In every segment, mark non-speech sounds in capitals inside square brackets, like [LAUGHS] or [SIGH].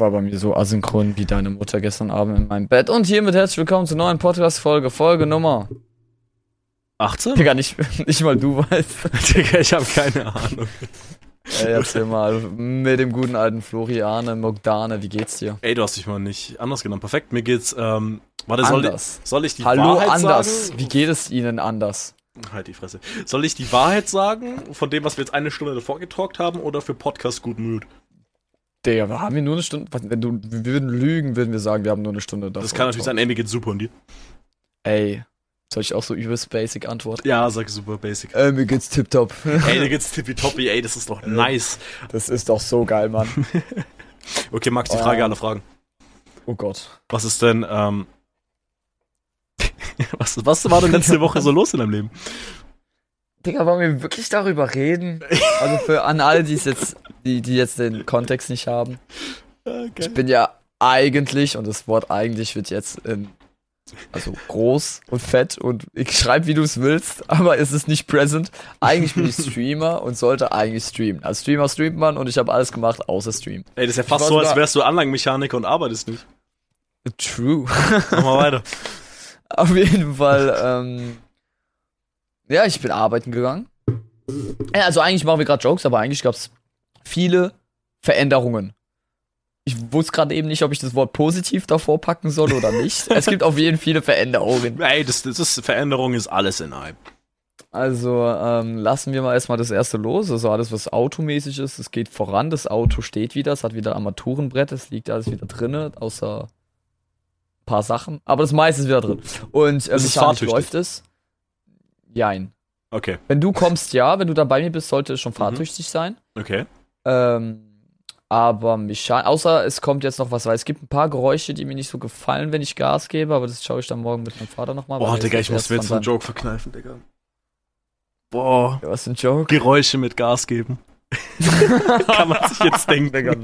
war bei mir so asynchron wie deine Mutter gestern Abend in meinem Bett. Und hiermit herzlich willkommen zur neuen Podcast-Folge, Folge Nummer. 18? Digga, nicht, [LAUGHS] nicht mal du weißt. [LAUGHS] Digga, ich habe keine Ahnung. Ey, erzähl mal, mit dem guten alten Floriane Mogdane, wie geht's dir? Ey, du hast dich mal nicht anders genannt. Perfekt, mir geht's, ähm, warte, soll, Anders. soll ich die Hallo, Wahrheit anders. sagen? Wie geht es Ihnen anders? Halt die Fresse. Soll ich die Wahrheit sagen, von dem, was wir jetzt eine Stunde davor getalkt haben, oder für Podcast Good Mood? Digga, wir haben hier nur eine Stunde. Wenn du, wir würden lügen, würden wir sagen, wir haben nur eine Stunde. Das kann natürlich sein, ey, mir geht's super und dir? Ey, soll ich auch so übelst basic antworten? Ja, sag super basic. Ey, mir geht's tipptopp. [LAUGHS] ey, dir geht's tippitoppi, ey, das ist doch nice. Das ist doch so geil, Mann. [LAUGHS] Okay, Max, die Oh. Frage aller Fragen. Oh Gott. Was ist denn, ähm, [LAUGHS] was, was war denn letzte Woche so los in deinem Leben? Digga, wollen wir wirklich darüber reden? Also für an alle, die es jetzt, die, die jetzt den Kontext nicht haben. Ich bin ja eigentlich, und das Wort eigentlich wird jetzt in, also groß und fett und ich schreibe, wie du es willst, aber es ist nicht present. Eigentlich bin ich [LAUGHS] Streamer und sollte eigentlich streamen. Als Streamer streamt man und ich habe alles gemacht, außer Stream. Ey, das ist ja fast so, als wärst du Anlagenmechaniker und arbeitest nicht. True. [LAUGHS] Mach mal weiter. [LAUGHS] Auf jeden Fall, ähm, ja, ich bin arbeiten gegangen. Ja, also eigentlich machen wir gerade Jokes, aber eigentlich gab es viele Veränderungen. Ich wusste gerade eben nicht, ob ich das Wort positiv davor packen soll oder nicht. es gibt auf jeden Fall viele Veränderungen. [LAUGHS] Ey, das, das ist, Veränderung ist alles in einem. Also ähm, lassen wir mal erstmal das erste los. Also alles, was automäßig ist, es geht voran. Das Auto steht wieder, es hat wieder Armaturenbrett, es liegt alles wieder drinne, außer ein paar Sachen. Aber das meiste ist wieder drin. Und äh, mechanisch fahrtüchtig? läuft es. Jein. Okay, Wenn du kommst, ja, wenn du da bei mir bist, sollte Mhm. es schon fahrtüchtig sein. okay. Ähm, aber mechanisch, außer es kommt jetzt noch was, weil es gibt ein paar Geräusche, die mir nicht so gefallen, wenn ich Gas gebe, aber das schaue ich dann morgen mit meinem Vater nochmal. Boah, Digga, ich muss mir jetzt einen Joke verkneifen, Digga. Boah, Was für ein Joke? Geräusche mit Gas geben. [LAUGHS] Kann man sich jetzt denken. Digga.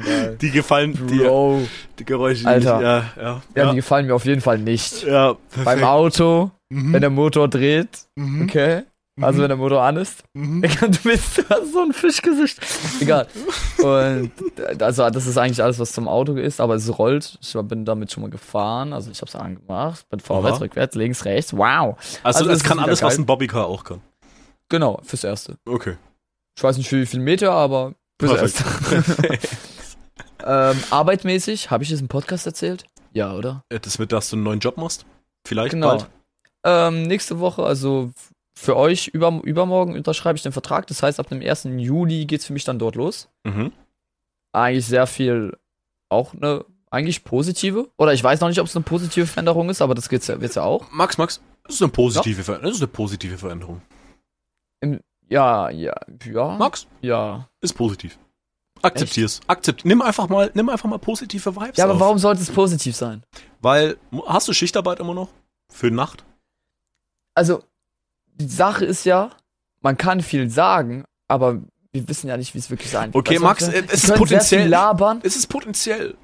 Die gefallen dir. Bro. Die Geräusche, die Alter. Nicht, ja, ja. Ja, die gefallen mir auf jeden Fall nicht. ja, Beim perfekt. Auto, Mhm. wenn der Motor dreht, Mhm. okay. Also wenn der Motor an ist. Mhm. [LAUGHS] Du bist du hast so ein Fischgesicht. Egal. Und äh, also das ist eigentlich alles, was zum Auto ist, aber es rollt. Ich bin damit schon mal gefahren. Also ich habe es angemacht. Bin vorwärts, Aha. rückwärts, links, rechts. Wow. Also, Also das es kann alles, was geil. ein Bobbycar auch kann. Genau, fürs Erste. Okay. Ich weiß nicht für wie viel Meter, aber fürs Perfekt. Erste. [LAUGHS] ähm, arbeitmäßig, habe ich es im Podcast erzählt? Ja, oder? Ja, Das mit, dass du einen neuen Job machst? Vielleicht Genau. bald? Ähm, nächste Woche, also für euch, über, übermorgen unterschreibe ich den Vertrag. Das heißt, ab dem 1. Juli geht's für mich dann dort los. Mhm. Eigentlich sehr viel, auch eine, eigentlich positive. Oder ich weiß noch nicht, ob es eine positive Veränderung ist, aber das geht's ja, wird's ja auch. Max, Max, das ist eine positive, Ver das ist eine positive Veränderung. Ja, ja, ja. Max, Ja. ist positiv. Akzeptier's. Akzept. Nimm einfach mal, nimm einfach mal positive Vibes Ja, aber auf. warum sollte es positiv sein? Weil, hast du Schichtarbeit immer noch? Für Nacht? Also, die Sache ist ja, man kann viel sagen, aber wir wissen ja nicht, wie es wirklich sein wird. Okay, Weißt Max, wir äh, es ist potenziell- labern. Es ist potenziell.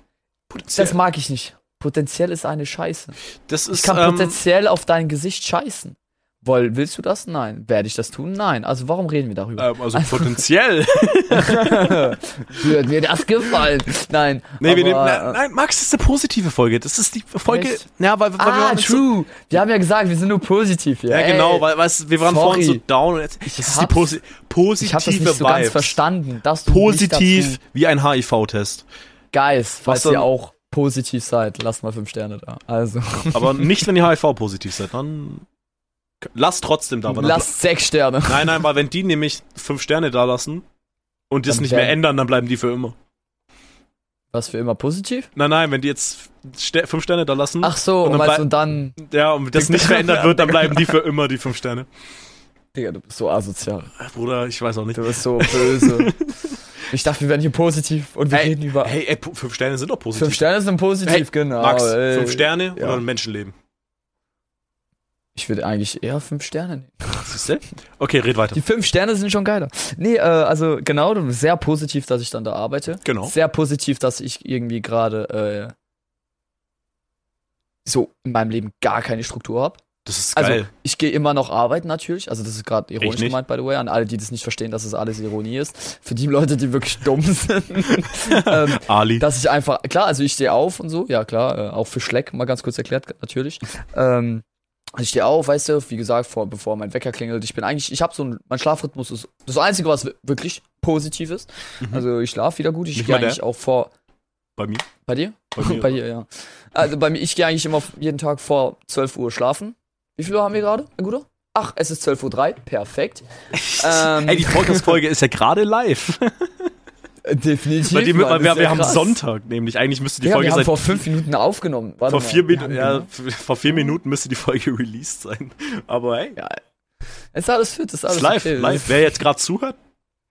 Potenziell. Das mag ich nicht. Potenziell ist eine Scheiße. Das ist, Ich kann ähm, potenziell auf dein Gesicht scheißen. Woll, willst du das? Nein. Werde ich das tun? Nein. Also warum reden wir darüber? ähm, also potenziell. [LAUGHS] Würde mir das gefallen? Nein. nee, wir nehmen, nein, nein, Max, das ist eine positive Folge. Das ist die Folge. Echt? Ja, weil, weil wir Ah, waren jetzt so, true. Wir haben ja gesagt, wir sind nur positiv hier. Ja, Ey, genau, weil weißt, wir waren sorry. vorhin so down und jetzt das ist die posi positive Ich habe das nicht so ganz verstanden. Dass du Positiv wie ein HIV-Test. Guys, falls ihr auch positiv seid, lasst mal fünf Sterne da. Also, Aber [LAUGHS] nicht, wenn ihr HIV-positiv seid. Dann lasst trotzdem da. lasst sechs Sterne. [LAUGHS] Nein, nein, weil wenn die nämlich fünf Sterne da lassen und das nicht mehr ändern, dann bleiben die für immer. Was für immer positiv? Nein, nein, wenn die jetzt Ste fünf Sterne da lassen Ach so, Und dann weißt, blei- und dann, ja, und das nicht verändert wird, dann bleiben die für immer die fünf Sterne. Digga, du bist so asozial. Äh, Bruder, ich weiß auch nicht. Du bist so böse. [LAUGHS] ich dachte, wir wären hier positiv und wir Hey, reden über. Hey, ey, fünf Sterne sind doch positiv. Fünf Sterne sind positiv, Hey, genau. Max, ey. fünf Sterne ja. oder ein Menschenleben? Ich würde eigentlich eher fünf Sterne nehmen. [LAUGHS] Siehst du? Okay, red weiter. Die fünf Sterne sind schon geiler. Nee, äh, also genau, sehr positiv, dass ich dann da arbeite. Genau. Sehr positiv, dass ich irgendwie gerade äh, so in meinem Leben gar keine Struktur habe. Das ist geil. Also, ich gehe immer noch arbeiten natürlich. Also, das ist gerade ironisch gemeint, by the way, an alle, die das nicht verstehen, dass es alles Ironie ist. Für die Leute, die wirklich dumm [LAUGHS] sind. [LAUGHS] ähm, Ali. dass ich einfach, klar, also ich stehe auf und so, ja klar, äh, auch für Schleck, mal ganz kurz erklärt, natürlich. Ähm, also ich stehe auf, weißt du, wie gesagt, vor, bevor mein Wecker klingelt. Ich bin eigentlich, ich habe so ein, mein Schlafrhythmus ist das Einzige, was wi- wirklich positiv ist. Mhm. Also ich schlafe wieder gut. Ich gehe der? eigentlich auch vor. Bei mir? Bei dir? Bei mir. [LAUGHS] Bei dir, ja. Also bei mir, ich gehe eigentlich immer jeden Tag vor 12 Uhr schlafen. Wie viel Uhr haben wir gerade, Herr Guter? Ach, es ist 12.03 Uhr, perfekt. ähm, [LAUGHS] Ey, die Podcast-Folge ist ja gerade live. [LAUGHS] definitiv. Weil, die, Mann, wir, wir haben. Sonntag nämlich. Eigentlich müsste die Ja, Folge wir haben seit vor fünf Minuten aufgenommen. Warte vor vier, haben ja, genau- [LAUGHS] vor vier Minuten müsste die Folge [LAUGHS] released sein. Aber hey, Ja, ist alles fit, ist alles ist live, okay. live. Wer jetzt gerade zuhört,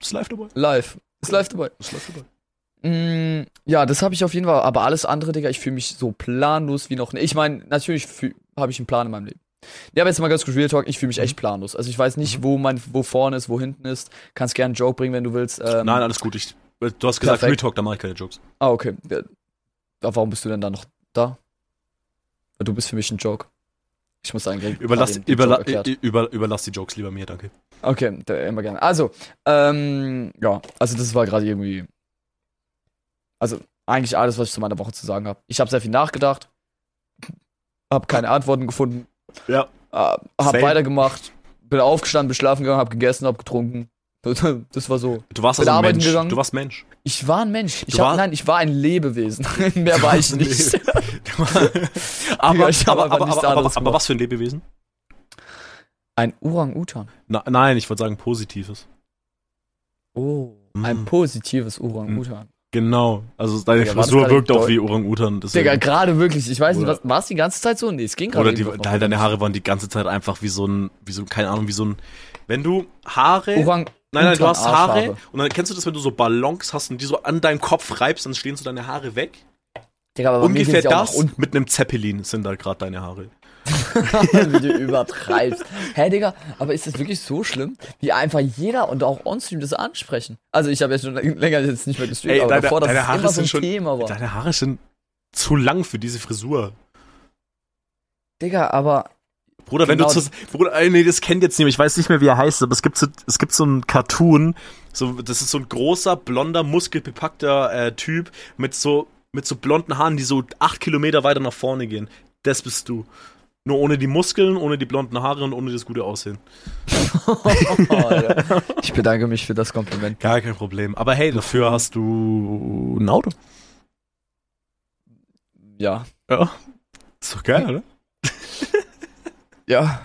ist live dabei. Live. Ist live dabei. Ist live dabei. Mm, ja, das habe ich auf jeden Fall. Aber alles andere, Digga, ich fühle mich so planlos wie noch nie. Ich meine, natürlich habe ich einen Plan in meinem Leben. Ja, aber jetzt mal ganz kurz Real Talk, ich fühle mich Mhm. echt planlos. Also ich weiß nicht, wo mein, wo vorne ist, wo hinten ist. Kannst gerne einen Joke bringen, wenn du willst. Ähm, Nein, alles gut. Ich, du hast gesagt, Perfekt. Talk, da mache ich keine Jokes. Ah, okay. Ja, warum bist du denn da noch da? Du bist für mich ein Joke. Ich muss eigentlich. Überlass, den überla, über, überlass die Jokes lieber mir, danke. Okay, immer gerne. Also, ähm, ja, also das war gerade irgendwie. Also, eigentlich alles, was ich zu meiner Woche zu sagen habe. Ich habe sehr viel nachgedacht, habe keine Antworten gefunden, Ja. äh, habe weitergemacht, bin aufgestanden, bin schlafen gegangen, habe gegessen, habe getrunken. Das war so. Du warst also Mensch. gegangen. Du warst Mensch. Ich war ein Mensch. Ich hab, war- nein, ich war ein Lebewesen. [LAUGHS] Mehr war ich nicht. [LAUGHS] aber, ich aber, aber, aber, aber, aber was für ein Lebewesen? Ein Orang-Utan. Nein, ich würde sagen positives. Oh. Ein positives Orang-Utan. Genau. Also deine Digga, Frisur wirkt auch wie Orang-Utan. Digga, gerade wirklich. Ich weiß nicht, war es die ganze Zeit so? Nee, es ging gerade. Oder die, deine Haare waren die ganze Zeit einfach wie so ein, wie so, keine Ahnung, wie so ein, wenn du Haare, Orang nein, nein, du hast Haare Arschhaare. und dann kennst du das, wenn du so Ballons hast und die so an deinem Kopf reibst, dann stehen so deine Haare weg. Digga, aber bei mir Ungefähr gehen sie auch das unten, mit einem Zeppelin sind da gerade deine Haare. [LAUGHS] wie du übertreibst. Hä, Digga, aber ist das wirklich so schlimm, wie einfach jeder und auch onstream das ansprechen? Also ich habe ja schon [LAUGHS] länger jetzt nicht mehr gestreamt, Ey, aber deine- davor, dass es immer so ein schon- Thema war. Deine Haare sind zu lang für diese Frisur. Digga, aber Bruder, wenn Genau. du zu, Bruder, ey, nee, das kennt jetzt niemand. Ich weiß nicht mehr, wie er heißt, aber es gibt so, es gibt so einen Cartoon. So, das ist so ein großer, blonder, muskelbepackter äh, Typ mit so, mit so blonden Haaren, die so acht Kilometer weiter nach vorne gehen. Das bist du. Nur ohne die Muskeln, ohne die blonden Haare und ohne das gute Aussehen. [LAUGHS] ich bedanke mich für das Kompliment. Gar kein Problem. Aber hey, dafür hast du ein Auto. Ja, Ja. Ist doch geil, oder? Ja.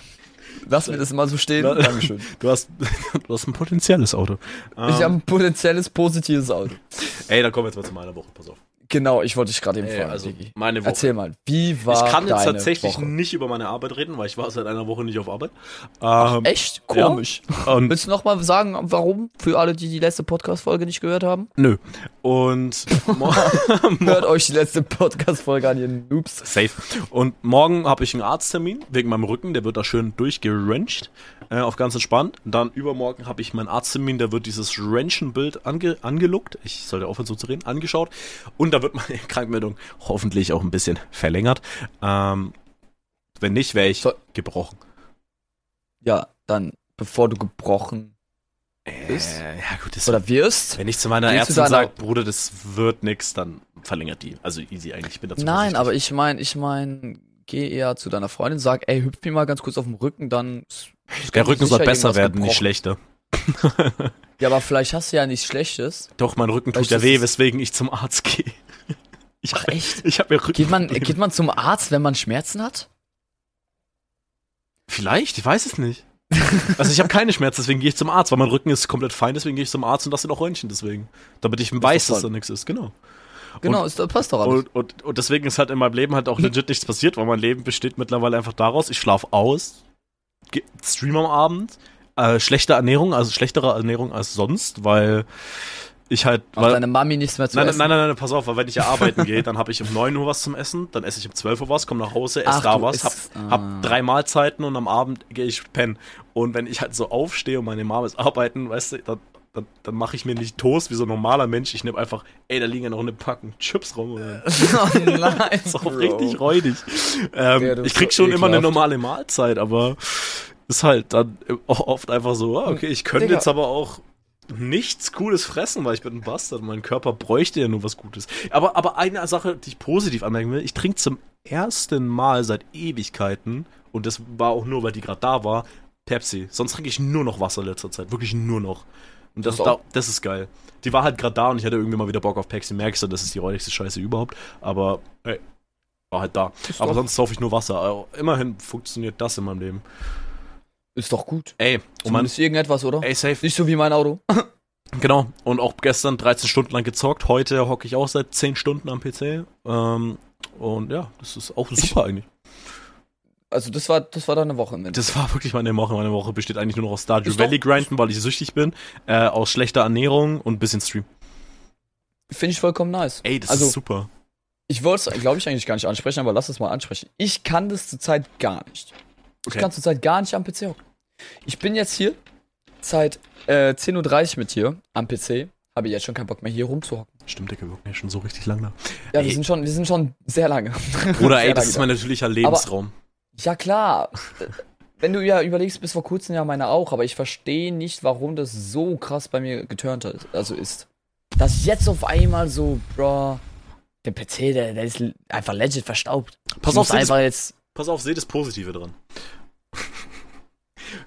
Lass mir das mal so stehen. Dankeschön. [LAUGHS] Du hast, [LAUGHS] du hast ein potenzielles Auto. Ich habe Ähm, ein potenzielles positives Auto. ey, dann kommen wir jetzt mal zu meiner Woche, pass auf. Genau, ich wollte dich gerade eben Ey, fragen. also, Digi. meine Woche. Erzähl mal, wie war ich kann jetzt tatsächlich Woche? nicht über meine Arbeit reden, weil ich war seit einer Woche nicht auf Arbeit. Ähm, Echt komisch. Und, Willst du noch mal sagen, warum? Für alle, die die letzte Podcast-Folge nicht gehört haben? nö. Und [LAUGHS] [LAUGHS] Hört euch die letzte Podcast-Folge an, ihr Noobs. safe. Und morgen habe ich einen Arzttermin wegen meinem Rücken, der wird da schön durchgeröntgt, äh, auf ganz entspannt. Dann übermorgen habe ich meinen Arzttermin, da wird dieses Röntgenbild ange angeluckt. Ich sollte aufhören so zu reden, angeschaut. Und da wird meine [LAUGHS] Krankmeldung hoffentlich auch ein bisschen verlängert. Ähm, wenn nicht, wäre ich So- gebrochen. Ja, dann, bevor du gebrochen Ist? Äh, ja gut, das oder wirst. Wenn ich zu meiner Ärztin sage, Bruder, das wird nix, dann verlängert die. Also easy eigentlich. Ich bin dazu Nein, aber ich mein, ich mein, geh eher zu deiner Freundin, sag, ey, hüpf mir mal ganz kurz auf den Rücken, dann. ist- ist Der Rücken soll besser werden, nicht gebrochen. schlechter. Ja, aber vielleicht hast du ja nichts Schlechtes. Doch, mein Rücken tut Vielleicht ja ist weh, es- weswegen ich zum Arzt gehe. [LAUGHS] Ich Ach, habe echt? ich hab mir Rücken. Geht man, geht man zum Arzt, wenn man Schmerzen hat? Vielleicht, ich weiß es nicht. Also ich habe keine Schmerzen, deswegen gehe ich zum Arzt, weil mein Rücken ist komplett fein, deswegen gehe ich zum Arzt und lasse ihn auch Röntgen deswegen. Damit ich weiß, dass da nichts ist, genau. Genau, ist, das passt doch alles. Und, und, und deswegen ist halt in meinem Leben halt auch legit nichts passiert, weil mein Leben besteht mittlerweile einfach daraus, ich schlafe aus, stream am Abend, äh, schlechte Ernährung, also schlechtere Ernährung als sonst, weil ich halt... Weil, deine Mami nichts mehr zu Nein, essen? nein, nein, nein, pass auf, weil wenn ich ja [LAUGHS] arbeiten gehe, dann habe ich um 9 Uhr was zum Essen, dann esse ich um 12 Uhr was, komme nach Hause, esse Ach, da was, hab, isst- hab ah. drei Mahlzeiten und am Abend gehe ich pennen. Und wenn ich halt so aufstehe und meine Mama ist arbeiten, weißt du, dann, dann, dann mache ich mir nicht Toast wie so ein normaler Mensch. Ich nehme einfach, ey, da liegen ja noch eine Packung Chips rum. Oder? [LAUGHS] oh nein, ist auch richtig räudig. Ähm, Ja, ich krieg schon immer eine ekelhaft. normale Mahlzeit, aber ist halt dann auch oft einfach so, ah, okay, ich könnte Digga. jetzt aber auch nichts Cooles fressen, weil ich bin ein Bastard. Mein Körper bräuchte ja nur was Gutes. Aber, aber eine Sache, die ich positiv anmerken will, ich trinke zum ersten Mal seit Ewigkeiten, und das war auch nur, weil die gerade da war, Pepsi. Sonst trinke ich nur noch Wasser in letzter Zeit. Wirklich nur noch. Und das, Das da, das ist geil. Die war halt gerade da und ich hatte irgendwie mal wieder Bock auf Pepsi. Merkst du, das ist die räudigste Scheiße überhaupt. Aber, ey, war halt da. Ist Aber doch- sonst saufe ich nur Wasser. Also, immerhin funktioniert das in meinem Leben. Ist doch gut. Ey, und man, Zumindest irgendetwas, oder? ey, safe. Nicht so wie mein Auto. [LAUGHS] Genau. Und auch gestern 13 Stunden lang gezockt. Heute hocke ich auch seit 10 Stunden am PC. Ähm, und ja, das ist auch super eigentlich. Also das war, das war deine Woche im Endeffekt. Das war wirklich meine Woche. Meine Woche besteht eigentlich nur noch aus Stardew Valley grinden, weil ich süchtig bin, äh, aus schlechter Ernährung und ein bisschen Stream. Finde ich vollkommen nice. Ey, das also, ist super. ich wollte es, glaube ich, eigentlich gar nicht ansprechen, aber lass es mal ansprechen. Ich kann das zurzeit gar nicht. Ich Okay. kann zurzeit gar nicht am PC hocken. Ich bin jetzt hier seit äh, 10.30 Uhr mit hier am PC. Habe jetzt schon keinen Bock mehr hier rumzuhocken. Stimmt, Digga, wir wirken ja schon so richtig lang da. Ja, Ey. wir sind schon, wir sind schon sehr lange. Oder [LAUGHS] Sehr ey, das lange ist mein natürlicher Lebensraum. Ja, klar. Wenn du ja überlegst, bis vor kurzem ja meine auch, aber ich verstehe nicht, warum das so krass bei mir geturnt hat, also ist. Dass jetzt auf einmal so, bro, der PC, der, der ist einfach legit verstaubt. Pass Ich auf, seh das, einfach jetzt. pass auf, seh das Positive dran.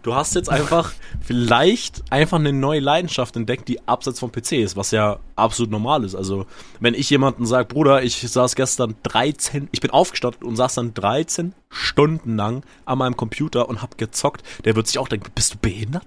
Du hast jetzt einfach vielleicht einfach eine neue Leidenschaft entdeckt, die abseits vom PC ist, was ja absolut normal ist. Also, wenn ich jemanden sage, Bruder, ich saß gestern 13, ich bin aufgestanden und saß dann 13 Stunden lang an meinem Computer und hab gezockt, der wird sich auch denken, bist du behindert?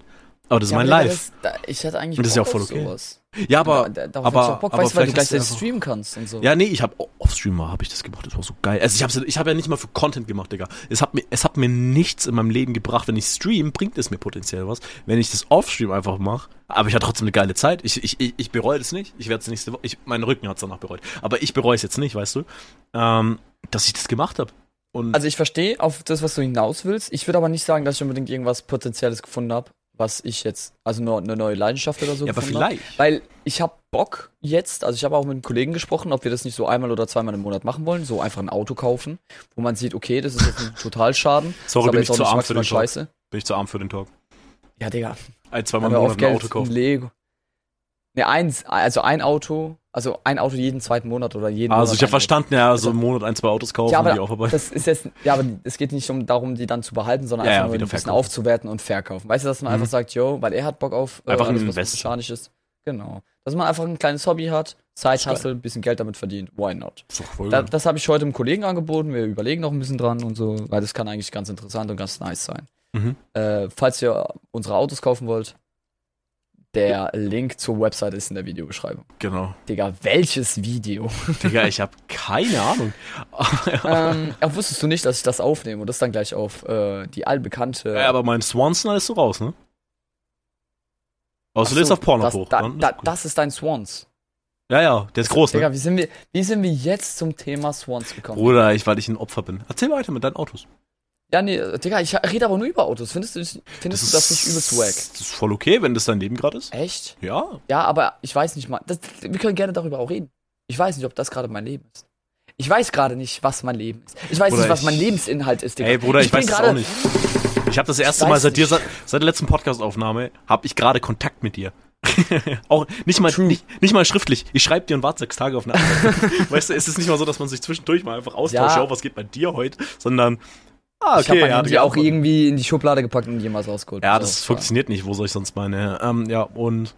Aber das ist Ja, mein aber Digga, Life. Das, da, ich hätte eigentlich Und das ist ja auch voll okay. sowas. Ja, aber, da, darauf aber, auch Bock, aber weißt weil du hast gleichzeitig streamen kannst und so. Ja, nee, ich habe off-Streamer habe ich das gemacht, das war so geil. Also ich habe ich hab ja nicht mal für Content gemacht, Digga. Es hat mir es hat mir nichts in meinem Leben gebracht, wenn ich stream, bringt es mir potenziell was. Wenn ich das Off-Stream einfach mache, aber ich hatte trotzdem eine geile Zeit. Ich ich ich, ich bereue das nicht. Ich werde es nächste Woche ich mein Rücken hat's danach bereut, aber ich bereue es jetzt nicht, weißt du? Ähm, dass ich das gemacht habe. Und Also ich verstehe auf das, was du hinaus willst. Ich würde aber nicht sagen, dass ich unbedingt irgendwas Potenzielles gefunden habe, was ich jetzt, also nur eine neue Leidenschaft oder so ja, aber gefunden hab. vielleicht. Weil ich habe Bock jetzt, also ich habe auch mit einem Kollegen gesprochen, ob wir das nicht so einmal oder zweimal im Monat machen wollen, so einfach ein Auto kaufen, wo man sieht, okay, das ist jetzt ein Totalschaden. [LAUGHS] Sorry, bin ich zu arm für den Talk. scheiße. Bin ich zu arm für den Talk. Ja, Digga. Ein, zweimal im Monat ein Auto kaufen. Lego. Ne, eins, also ein Auto, also ein Auto jeden zweiten Monat oder jeden Also Monat ich habe ein verstanden, ja, so Also- im Monat ein, zwei Autos kaufen Ja, und aber die aufarbeiten. Das ist jetzt, ja, aber es geht nicht um darum, die dann zu behalten, sondern Ja, einfach ja, nur ein bisschen verkaufen. aufzuwerten und verkaufen. Weißt du, dass man Mhm. einfach sagt, yo, weil er hat Bock auf äh, Einfach ein alles, was Invest. mechanisch ist. Genau. Dass man einfach ein kleines Hobby hat, Zeit geil. hustle, ein bisschen Geld damit verdient. Why not? Voll Da, das habe ich heute einem Kollegen angeboten. Wir überlegen noch ein bisschen dran und so, weil das kann eigentlich ganz interessant und ganz nice sein. Mhm. Äh, falls ihr unsere Autos kaufen wollt, der Link zur Website ist in der Videobeschreibung. Genau. Digga, welches Video? Digga, ich habe keine Ahnung. [LAUGHS] ähm, auch wusstest du nicht, dass ich das aufnehme und das dann gleich auf äh, die allbekannte. Ja, aber mein Swanson ist so raus, ne? Ach du lädst auf Porno das, hoch. Da, dann ist da, das ist dein Swans. ja, ja, der ist groß, Digga, ne? wie sind, wir, wie sind wir jetzt zum Thema Swans gekommen? Bruder, ich, weil ich ein Opfer bin. Erzähl weiter mit deinen Autos. Ja, nee, Digga, ich rede aber nur über Autos. Findest du, das- findest du das nicht übelst wack? Das ist voll okay, wenn das dein Leben gerade ist. Echt? Ja. Ja, aber ich weiß nicht mal. Das, wir können gerne darüber auch reden. Ich weiß nicht, ob das gerade mein Leben ist. Ich weiß gerade nicht, was mein Leben ist. Ich weiß Bruder, nicht, was ich- mein Lebensinhalt ist, Digga. Ey, Bruder, ich, bin weiß es gerade- auch nicht. Ich habe das erste Ich Mal seit dir, seit, seit der letzten Podcast-Aufnahme, habe ich gerade Kontakt mit dir. [LAUGHS] auch nicht mal, nicht, nicht mal schriftlich. Ich schreibe dir und warte sechs Tage auf eine Antwort. [LAUGHS] weißt du, es ist nicht mal so, dass man sich zwischendurch mal einfach austauscht, ja. was geht bei dir heute, sondern, ah, ich habe okay, mein ja, Handy auch irgendwie in die Schublade gepackt und jemals rausgeholt. Ja, das ja. funktioniert nicht. Wo soll ich sonst meine? Ähm, ja, und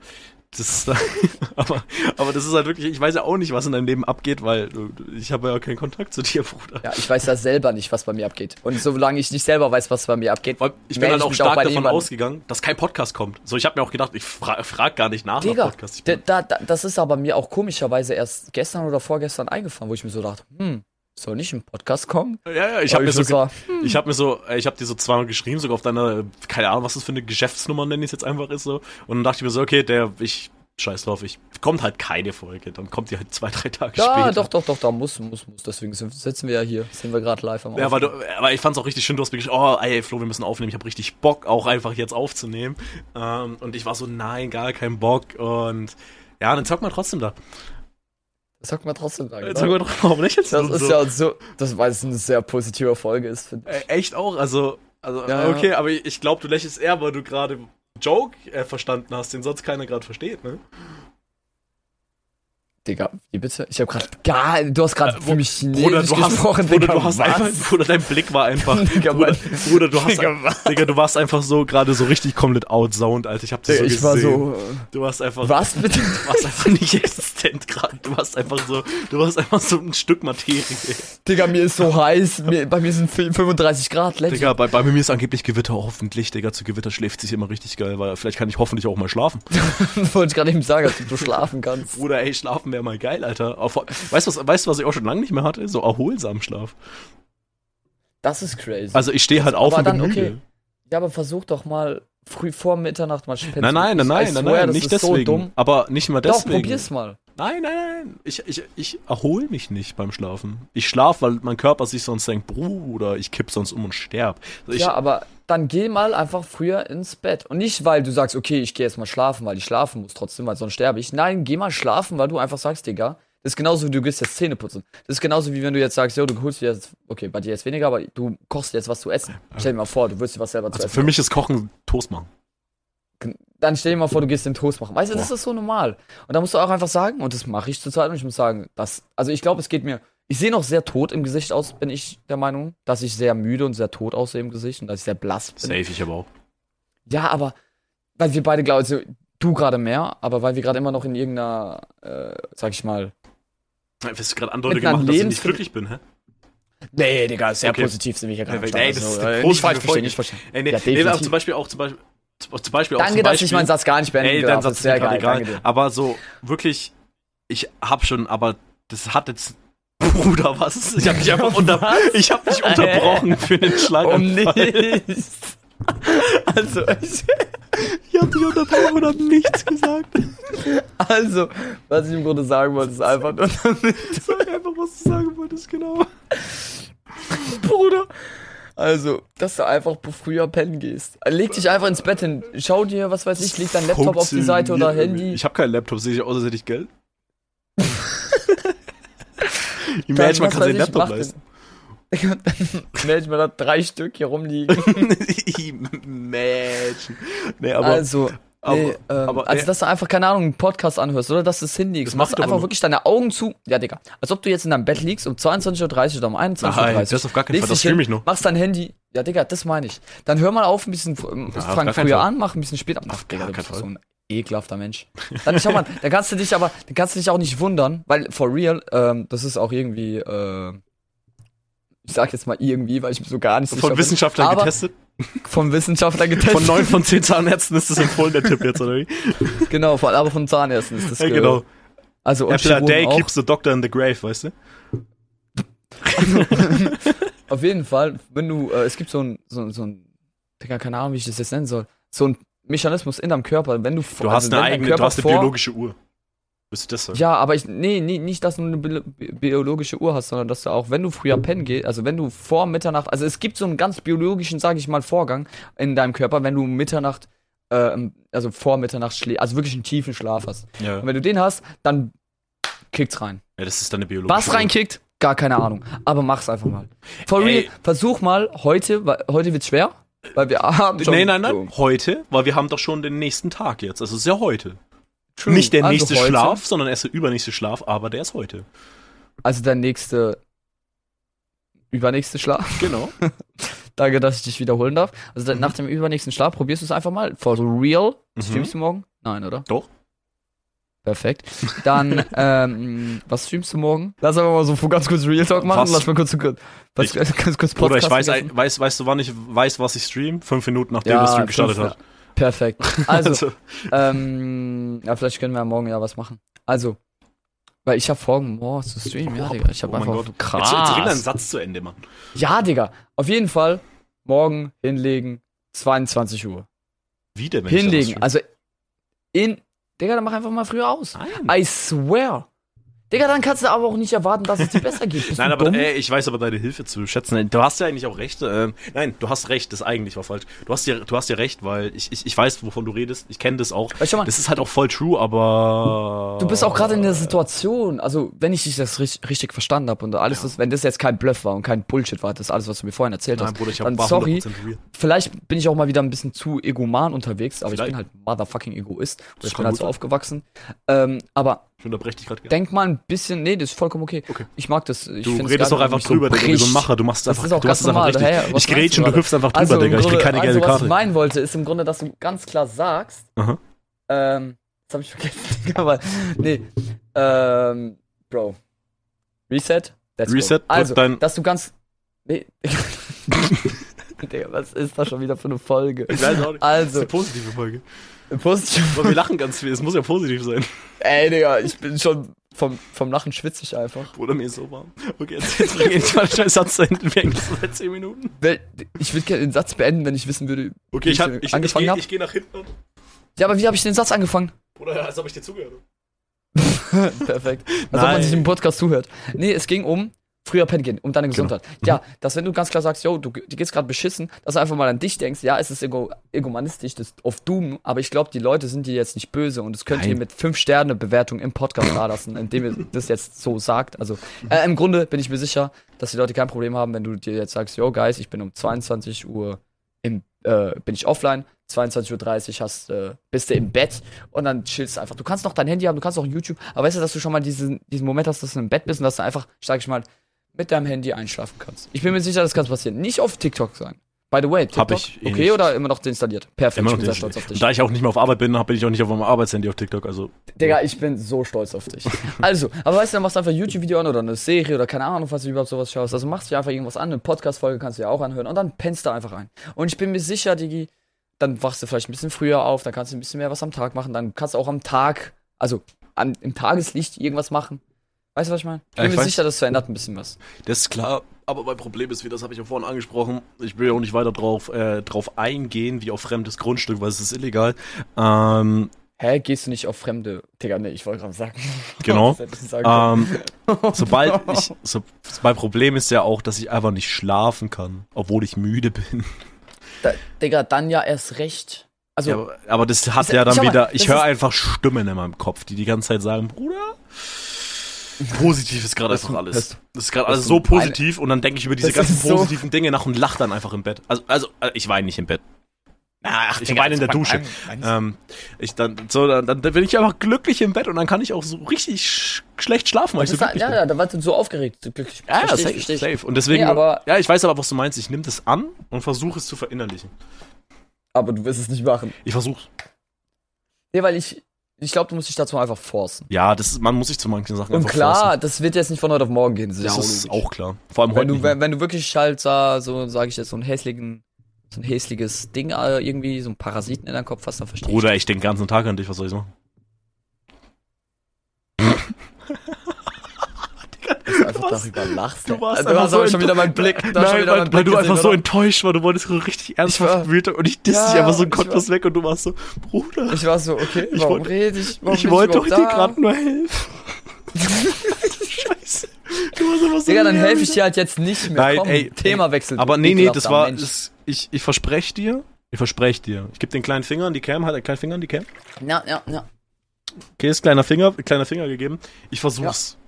das [LAUGHS] aber, aber das ist halt wirklich, ich weiß ja auch nicht, was in deinem Leben abgeht, weil ich habe ja keinen Kontakt zu dir, Bruder. Ja, ich weiß ja selber nicht, was bei mir abgeht. Und solange ich nicht selber weiß, was bei mir abgeht, Ich bin halt auch stark bei davon niemandem. ausgegangen, dass kein Podcast kommt. So, ich habe mir auch gedacht, ich fra frag gar nicht nach nach Digga, Podcast. Da, bin, da, da, das ist aber mir auch komischerweise erst gestern oder vorgestern eingefallen, wo ich mir so dachte, hm, soll nicht ein Podcast kommen? ja, ja, ich habe mir so, so ich habe mir so, ich habe dir so zweimal geschrieben, sogar auf deiner, keine Ahnung, was das für eine Geschäftsnummer nenne ich jetzt einfach ist so. Und dann dachte ich mir so, okay, der, ich scheiß drauf, ich kommt halt keine Folge, dann kommt die halt zwei, drei Tage Ja, später. doch, doch, doch, da muss, muss, muss. Deswegen sitzen wir ja hier. Sind wir gerade live am Ja, weil Aufnehmen. du, aber ich fand's auch richtig schön, du hast mir geschrieben, oh, ey, Flo, wir müssen aufnehmen. Ich habe richtig Bock, auch einfach jetzt aufzunehmen. Ähm, und ich war so, nein, gar kein Bock. Und ja, dann zockt man trotzdem da. Das sagt man trotzdem da. Jetzt wir doch, warum lächelst du Das ist so? ja so, das weil es eine sehr positive Folge ist. finde ich. Äh, echt auch, also, also Ja, ja. okay, aber ich, ich glaube, du lächelst eher, weil du gerade Joke äh, verstanden hast, den sonst keiner gerade versteht, ne? Digga, wie bitte? Ich habe gerade gar, du hast gerade für mich Bruder, du hast, gesprochen, Bruder, Digga, du hast was? einfach, Bruder, dein Blick war einfach, [LAUGHS] Digga, Bruder, Bruder, du hast, Digga? Digga, du warst einfach so gerade so richtig komplett outzoned, Alter. Ich hab das so ich gesehen. war so, äh, Du warst einfach, was bitte? du warst einfach nicht existent gerade. Du warst einfach so, du warst einfach so ein Stück Materie. Digga, mir ist so heiß, mir, bei mir sind 35 Grad, legit. Digga, bei, bei mir ist angeblich Gewitter, hoffentlich, Digga, zu Gewitter schläft sich immer richtig geil, weil vielleicht kann ich hoffentlich auch mal schlafen. [LAUGHS] Wollte ich gerade eben sagen, dass du schlafen kannst. Bruder, ey, schlafen wäre mal geil, Alter. Weißt du, was, weißt was ich auch schon lange nicht mehr hatte? So erholsamen Schlaf. Das ist crazy. Also ich stehe halt auf Aber und bin dann, müde. okay. Ja, aber versuch doch mal früh vor Mitternacht mal später. Nein, nein, nein, nein, nein, nein, nicht deswegen. Aber nicht mal Doch, deswegen. probier's mal. Nein, nein, nein. Ich, ich, ich erhole mich nicht beim Schlafen. Ich schlafe, weil mein Körper sich sonst denkt, Bruder, ich kipp sonst um und sterb. Also ja, aber dann geh mal einfach früher ins Bett. Und nicht, weil du sagst, okay, ich gehe jetzt mal schlafen, weil ich schlafen muss trotzdem, weil sonst sterbe ich. Nein, geh mal schlafen, weil du einfach sagst, Digga, das ist genauso wie du gehst jetzt Zähne putzen. Das ist genauso wie wenn du jetzt sagst, jo, du holst dir jetzt, okay, bei dir jetzt weniger, aber du kochst jetzt was zu essen. Stell dir mal vor, du willst dir was selber zu also essen. für mich ist Kochen Toast machen. Dann stell dir mal vor, du gehst den Toast machen. Weißt du, das ist so normal. Und da musst du auch einfach sagen, und das mache ich zurzeit, und ich muss sagen, dass, also ich glaube, es geht mir, ich sehe noch sehr tot im Gesicht aus, bin ich der Meinung, dass ich sehr müde und sehr tot aussehe im Gesicht und dass ich sehr blass bin. Safe, ich aber auch. Ja, aber, weil wir beide, glaube ich, du gerade mehr, aber weil wir gerade immer noch in irgendeiner, äh, sag ich mal, Willst du gerade Andeutung gemacht, dass ich nicht glücklich bin, hä? nee, Digga, sehr Okay. positiv sind wir hier gerade. Nee, nee, das ist Also, eine äh, nicht falsch verstehen, nicht verstehen. Ey, nee, Ja, nee, aber zum Beispiel auch, zum Beispiel, zum Beispiel auch Danke, zum dass Beispiel, ich meinen Satz gar nicht beenden Ey, darf. dein Satz ist sehr geil, egal. Aber so, wirklich, ich hab schon, aber das hat jetzt. [LAUGHS] Bruder, was? Ich hab dich einfach [LAUGHS] unter, ich hab dich unterbrochen für den Schlag. Um nichts. [LAUGHS] Also, ich, Ich hab dich unterbrochen und hab nichts gesagt. also, was ich im Grunde sagen wollte, ist einfach nur, Sag einfach, was du sagen wolltest, genau. Bruder. Also, dass du einfach früher pennen gehst. Leg dich einfach ins Bett hin. Schau dir, was weiß ich, leg dein Laptop auf die Seite oder Handy. Ich hab keinen Laptop, sehe ich aus, als hätte ich Geld. [LAUGHS] Imagine, man kann weiß sich einen ich, Laptop leisten. Imagine, [LAUGHS] man hat drei Stück hier rumliegen. [LAUGHS] Imagine. Nee, aber. also, aber- nee, ähm, aber- also, dass du einfach, keine Ahnung, einen Podcast anhörst oder dass du es hinlegst. Das machst aber einfach wirklich deine Augen zu. Ja, Digga. Als ob du jetzt in deinem Bett liegst um 22.30 Uhr oder um 21.30 Uhr. Nein, das auf gar keinen Fall, das stream ich noch. Machst dein Handy. Ja, Digga, das meine ich. Dann hör mal auf, ein bisschen, ähm, Ja, fang früher an, mach ein bisschen später. Ach, Digga, du so ein ekelhafter Mensch. Dann schau mal, da kannst du dich aber, da kannst du dich auch nicht wundern, weil for real, ähm, das ist auch irgendwie, äh, ich sag jetzt mal irgendwie, weil ich so gar nicht sicher Von bin. Wissenschaftlern aber getestet. Vom Wissenschaftler getestet. Von neun von zehn Zahnärzten ist das empfohlen, der Tipp jetzt, oder wie? [LAUGHS] Genau, aber von Zahnärzten ist das. Ja, ge- genau. Also und Apple a day auch. keeps the doctor in the grave, weißt du? [LAUGHS] Auf jeden Fall, wenn du, äh, es gibt so ein, so, ein- so ein, Digga, keine Ahnung, wie ich das jetzt nennen soll, so ein Mechanismus in deinem Körper, wenn du Du hast eine eigene, du hast eine biologische Uhr. Willst du das sagen? Ja, aber ich, nee, nee, nicht, dass du eine bi bi- biologische Uhr hast, sondern dass du auch, wenn du früher pennen gehst, also wenn du vor Mitternacht, also es gibt so einen ganz biologischen, sage ich mal, Vorgang in deinem Körper, wenn du Mitternacht, äh, also vor Mitternacht schläfst, also wirklich einen tiefen Schlaf hast. Ja. Und wenn du den hast, dann kickt's rein. ja, das ist deine biologische Was reinkickt, gar keine Ahnung. Aber mach's einfach mal. For real, versuch mal heute, weil heute wird's schwer, weil wir [LAUGHS] haben schon. Nein, nein, nein. Heute, weil wir haben doch schon den nächsten Tag jetzt. Also es ist ja heute. True. Nicht der Also nächste heute- Schlaf, sondern erst der übernächste Schlaf, aber der ist heute. Also der nächste, übernächste Schlaf. Genau. [LAUGHS] Danke, dass ich dich wiederholen darf. Also Mhm. nach dem übernächsten Schlaf probierst du es einfach mal. For real. Mhm. Streamst du morgen? Nein, oder? Doch. Perfekt. Dann, [LAUGHS] ähm, was streamst du morgen? Lass aber mal so ganz kurz Real Talk machen. Was? Lass mal kurz, kurz, was, [LAUGHS] ganz kurz Bruder, ich Podcast weiß, weiß, weißt du, wann ich weiß, was ich stream? Fünf Minuten nachdem Ja, der Stream gestartet fünf- hat. Perfekt. Also, ähm, ja, vielleicht können wir ja morgen ja was machen. Also, weil ich habe morgen morgen zu streamen, ja, Digga. Ich habe Oh einfach Gott. krass. Jetzt, jetzt bring deinen Satz zu Ende, Mann. Ja, Digga. Auf jeden Fall morgen hinlegen, 22 Uhr. Wie denn, wenn hinlegen. Also in Digga, dann mach einfach mal früher aus. Nein. I swear. Digga, dann kannst du aber auch nicht erwarten, dass es dir besser geht. Bist Nein, aber ey, ich weiß aber deine Hilfe zu schätzen. Du hast ja eigentlich auch recht. Ähm, nein, du hast recht, das eigentlich war falsch. Du hast ja, du hast ja recht, weil ich, ich, ich weiß, wovon du redest. Ich kenne das auch. Mal, Das ist halt auch voll true, aber. Du bist auch gerade in der Situation, also wenn ich dich das richtig, richtig verstanden habe und alles, das, wenn das jetzt kein Bluff war und kein Bullshit war, das ist alles, was du mir vorhin erzählt Nein, hast, Bruder, ich hab, dann war sorry, 100% real. vielleicht bin ich auch mal wieder ein bisschen zu egoman unterwegs, aber Vielleicht. ich bin halt motherfucking Egoist, ich bin halt so aufgewachsen, ähm, aber Ich unterbreche dich gerade denk mal ein bisschen, nee, das ist vollkommen okay, Okay. ich mag das, ich Du redest doch einfach drüber, Digga, wie so ein. Macher. Du machst Das einfach, ist auch du ganz es einfach normal, richtig. Was ich meinst grätsch du und du gerade? hüpfst einfach drüber, Also Digga. Ich krieg keine gelbe also, Was Karte. ich meinen wollte, ist im Grunde, dass du ganz klar sagst, Aha. ähm, das habe ich vergessen, [LAUGHS] Digga, aber, nee, ähm, Bro, Reset, let's Reset, go. Also, dein- dass du ganz, nee, [LAUGHS] Digga, was ist das schon wieder für eine Folge? Ich weiß auch nicht. Das Also, ist eine positive Folge. Positiv, Aber wir lachen ganz viel. Es muss ja positiv sein. ey, Digga, ich bin schon vom, vom Lachen schwitzig einfach. Bruder, mir ist so warm. Okay, jetzt, jetzt bring ich mal einen Satz zu Ende. Wir hängen seit 10 Minuten. Ich würde gerne den Satz beenden, wenn ich wissen würde, Okay, wie ich, hab, ich, ich, angefangen geh, hab. ich geh nach hinten. Ja, aber wie habe ich den Satz angefangen? Bruder, als ob ich dir zugehört. [LAUGHS] Perfekt. Als ob man sich im Podcast zuhört. Nee, es ging um früher pennen gehen, um deine Gesundheit. Ja, dass wenn du ganz klar sagst, yo, du, dir geht's gerade beschissen, dass du einfach mal an dich denkst, ja, es ist ego, egomanistisch, das ist auf Doom, aber ich glaube, die Leute sind dir jetzt nicht böse und das könnt Nein. ihr mit 5 Sterne Bewertung im Podcast da lassen, indem ihr [LAUGHS] das jetzt so sagt. Also, äh, im Grunde bin ich mir sicher, dass die Leute kein Problem haben, wenn du dir jetzt sagst, yo, Guys, ich bin um 22 Uhr im, äh, bin ich offline, 22.30 Uhr hast, äh, bist du im Bett und dann chillst du einfach. Du kannst noch dein Handy haben, du kannst auch YouTube, aber weißt du, dass du schon mal diesen, diesen Moment hast, dass du im Bett bist und dass du einfach, sag ich mal, mit deinem Handy einschlafen kannst. Ich bin mir sicher, das kann passieren. Nicht auf TikTok sein. By the way, TikTok, Hab ich eh okay nicht. oder immer noch deinstalliert? Perfekt, Immer ich noch bin sehr stolz auf dich. Und da ich auch nicht mehr auf Arbeit bin, bin ich auch nicht auf meinem Arbeitshandy auf TikTok. Also, Digga, ich bin so stolz auf dich. [LAUGHS] Also, aber weißt du, dann machst du einfach ein YouTube-Video an oder eine Serie oder keine Ahnung, was du überhaupt sowas schaust. Also machst du dir einfach irgendwas an, eine Podcast-Folge kannst du ja auch anhören und dann pennst du einfach ein. Und ich bin mir sicher, Digi, dann wachst du vielleicht ein bisschen früher auf, dann kannst du ein bisschen mehr was am Tag machen, dann kannst du auch am Tag, also an, im Tageslicht irgendwas machen. Weißt du, was ich meine? Ich Ja, bin ich mir weiß. sicher, das verändert ein bisschen was. das ist klar. Aber mein Problem ist, wie das habe ich ja vorhin angesprochen, ich will ja auch nicht weiter drauf, äh, drauf eingehen, wie auf fremdes Grundstück, weil es ist illegal. Ähm, Hä, gehst du nicht auf fremde. Digga, nee, ich wollte gerade sagen. [LAUGHS] Genau. Sagen ähm, [LAUGHS] sobald ich, so, mein Problem ist ja auch, dass ich einfach nicht schlafen kann, obwohl ich müde bin. da, Digga, dann ja erst recht. Also, Ja, aber, aber das hat Ist- ja dann mal, wieder, ich höre einfach Stimmen in meinem Kopf, die die ganze Zeit sagen, Bruder, positiv ist gerade einfach alles. Das ist gerade alles so positiv und dann denke ich über diese Das ganzen ist so- positiven Dinge nach und lache dann einfach im Bett. Also, also äh, ich weine nicht im Bett. Ach, ich weine in der Dusche. Ähm, ich dann, so, dann, dann bin ich einfach glücklich im Bett und dann kann ich auch so richtig sch schlecht schlafen, weil ich so glücklich ja, ja, da warst du so aufgeregt, glücklich. Ja, ja, safe, safe. Und deswegen, Nee, aber- ja, ich weiß aber, was du meinst. Ich nehme das an und versuche es zu verinnerlichen. Aber du wirst es nicht machen. Ich versuche Nee, weil ich, ich glaube, du musst dich dazu einfach forcen. Ja, das ist, man muss sich zu manchen Sachen Und klar, forcen. das wird jetzt nicht von heute auf morgen gehen. Das, Das ist ist auch, logisch. auch klar. Vor allem wenn heute du, wenn, wenn du wirklich halt so, so sage ich jetzt, so einen hässlichen, so ein hässliches Ding äh, irgendwie, so ein Parasiten in deinem Kopf hast, dann verstehe Bruder, ich denke den ganzen Tag an dich, was soll ich machen? [LAUGHS] ich. Dass du einfach warst- darüber lachst. du warst du einfach hast so schon wieder meinen Blick. Du Nein, weil, meinen weil du Blick einfach gesehen, so oder? enttäuscht war, du wolltest richtig ernsthaft wütend und ich diss Ja, dich einfach so gottlos weg und du warst so, Bruder, Ich war so, okay, Ich warum wollte- rede ich? Warum ich wollte doch dir gerade nur helfen. Scheiße. Du warst einfach so Digga, dann helfe ich dir halt jetzt nicht mehr. Nein, Komm, ey, Thema wechseln. Aber du nee, nee, das war, das, ich, ich verspreche dir, ich verspreche dir. Ich gebe den kleinen Finger an die Cam, halt einen kleinen Finger an die Cam. Ja, ja, ja. Okay, ist kleiner Finger, kleiner Finger gegeben. Ich versuch's. Ob,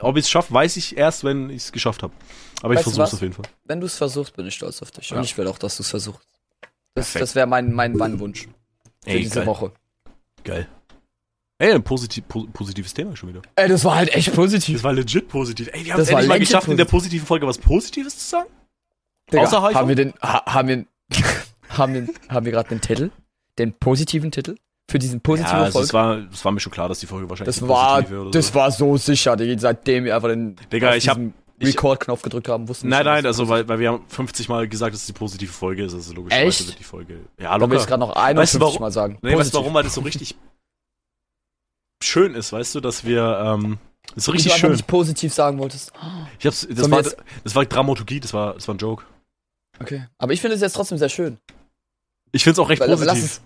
ob ich es schaffe, weiß ich erst, wenn ich es geschafft habe. Aber ich Weißt du versuch's was? auf jeden Fall. Wenn du es versuchst, bin ich stolz auf dich. Ja. Und ich will auch, dass du es versuchst. Das, Perfekt. das wäre mein, mein, mein Wunsch für Ey, diese geil. Woche. Geil. Ey, ein positiv, po positives Thema schon wieder. Ey, das war halt echt positiv. Das war legit positiv. Ey, wir haben es endlich mal geschafft, in der positiv. positiven Folge was Positives zu sagen. Digga, Außer Haifa? haben wir den, ha, haben wir, [LAUGHS] haben wir, haben wir gerade den Titel? Den positiven Titel? Für diesen positiven Ja, also Erfolg? es war, es war mir schon klar, dass die Folge wahrscheinlich Das war, das so. war so sicher, Digga, seitdem wir einfach den Digga, ich hab- Record-Knopf gedrückt haben, wussten Nein, nein, also weil, weil wir haben 50 Mal gesagt, dass es die positive Folge ist, also logischerweise wird die Folge. Ja, Da will ich locker. gerade noch 51 warum? Mal sagen. Nee, weißt du warum? Weil das so richtig [LAUGHS] schön ist, weißt du, dass wir, ähm, das ist richtig du schön. nicht positiv sagen wolltest. Ich hab's, das Sollen war, das war Dramaturgie, das war, das war ein Joke. Okay. Aber ich finde es jetzt trotzdem sehr schön. Ich find's auch recht Weil, lass positiv. es.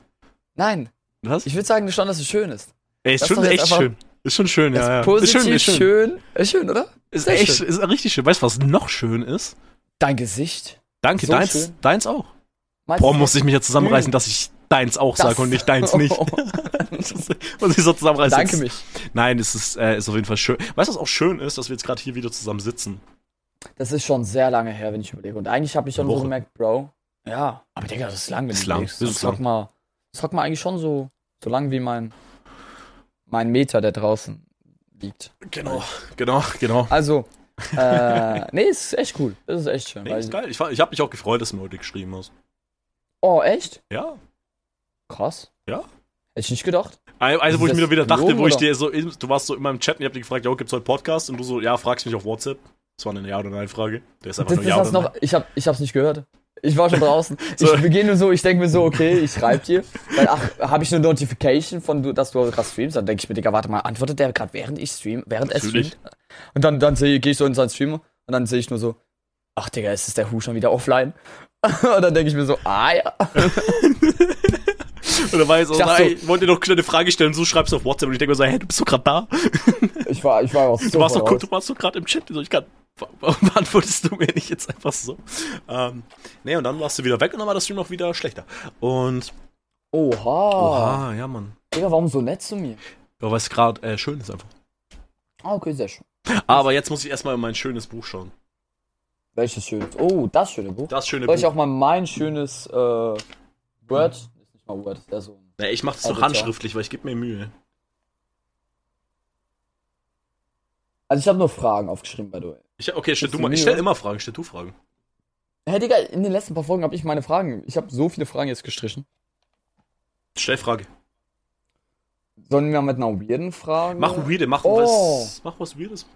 Nein. Was? Ich würde sagen schon, dass es schön ist. Ey, ist das schon echt schön. Ist schon schön, ja, ja. Positiv ist schön, ist schön. schön. Ist schön, oder? Ist Sehr echt, schön. ist richtig schön. Weißt du, was noch schön ist? Dein Gesicht. Danke, So deins, schön. deins auch. Meinst Boah, muss ich mich jetzt zusammenreißen, dass ich deins auch Das- sage und nicht deins [LAUGHS] nicht. [LAUGHS] muss ich so zusammenreißen. Danke mich. Nein, es ist, äh, ist auf jeden Fall schön. Weißt du, was auch schön ist, dass wir jetzt gerade hier wieder zusammen sitzen? Das ist schon sehr lange her, wenn ich überlege. Und eigentlich habe ich schon so gemerkt, Bro. Ja, aber Digga, das ist lang, wenn Ist du lang, das ist sag lang. mal, sag mal eigentlich schon so, so lang wie mein, mein Meter, der draußen liegt. Genau, genau, genau. Also, äh, [LAUGHS] nee, ist echt cool. Das ist echt schön. Nee, ist geil. Ich, ich habe mich auch gefreut, dass du mir heute geschrieben hast. oh, echt? Ja. Krass. Ja. Hätte ich nicht gedacht. Also, wo ich das mir wieder dachte, gelogen, wo ich dir so, du warst so in meinem Chat und ich hab dich gefragt, ja, gibt's heute Podcast? Und du so, ja, fragst mich auf WhatsApp. Das war eine Ja- oder Nein-Frage. Der ist einfach Das, nur das Ja oder noch, ich hab, ich hab's nicht gehört. Ich war schon draußen. [LAUGHS] So. Ich beginne so, ich denke mir so, okay, ich schreib dir. Weil, ach, habe ich eine Notification von, du, dass du gerade streamst? Dann denke ich mir, Digga, warte mal, antwortet der gerade während ich stream, während er streamt? Und dann, dann sehe gehe ich so in seinen Stream und dann sehe ich nur so, ach Digga, ist der Hu schon wieder offline? [LAUGHS] und dann denke ich mir so, ah ja. [LAUGHS] Dann war ich so, nein, ich wollte dir noch eine Frage stellen, so schreibst du auf WhatsApp und ich denke mir so, hey, du bist doch gerade da. Ich war, ich war auch so Du warst doch, voll raus. du warst doch gerade im Chat. So, ich kann, warum beantwortest du mir nicht jetzt einfach so? Ähm, nee, und dann warst du wieder weg und dann war das Stream auch wieder schlechter. Und, Oha. oha, ja, Mann. Digga, warum so nett zu mir? Ja, weil es gerade äh, schön ist einfach. Ah, okay, sehr schön. Aber jetzt muss ich erstmal in mein schönes Buch schauen. Welches schönes? Oh, das schöne Buch. Das schöne Soll ich Buch. auch mal mein schönes äh, Word? Ist nicht mal Word, ist so. Nee, ich mach das doch Editor. handschriftlich, weil ich gebe mir Mühe. Also ich habe nur Fragen aufgeschrieben, by the way. Ich, okay, stell du mal. Ich Mühe? stell immer Fragen, stell du Fragen. Hey Digga, in den letzten paar Folgen habe ich meine Fragen. Ich habe so viele Fragen jetzt gestrichen. Stell Frage. Sollen wir mit einer weirden Frage? Mach weirde, mach Oh. was. Mach was weirdes.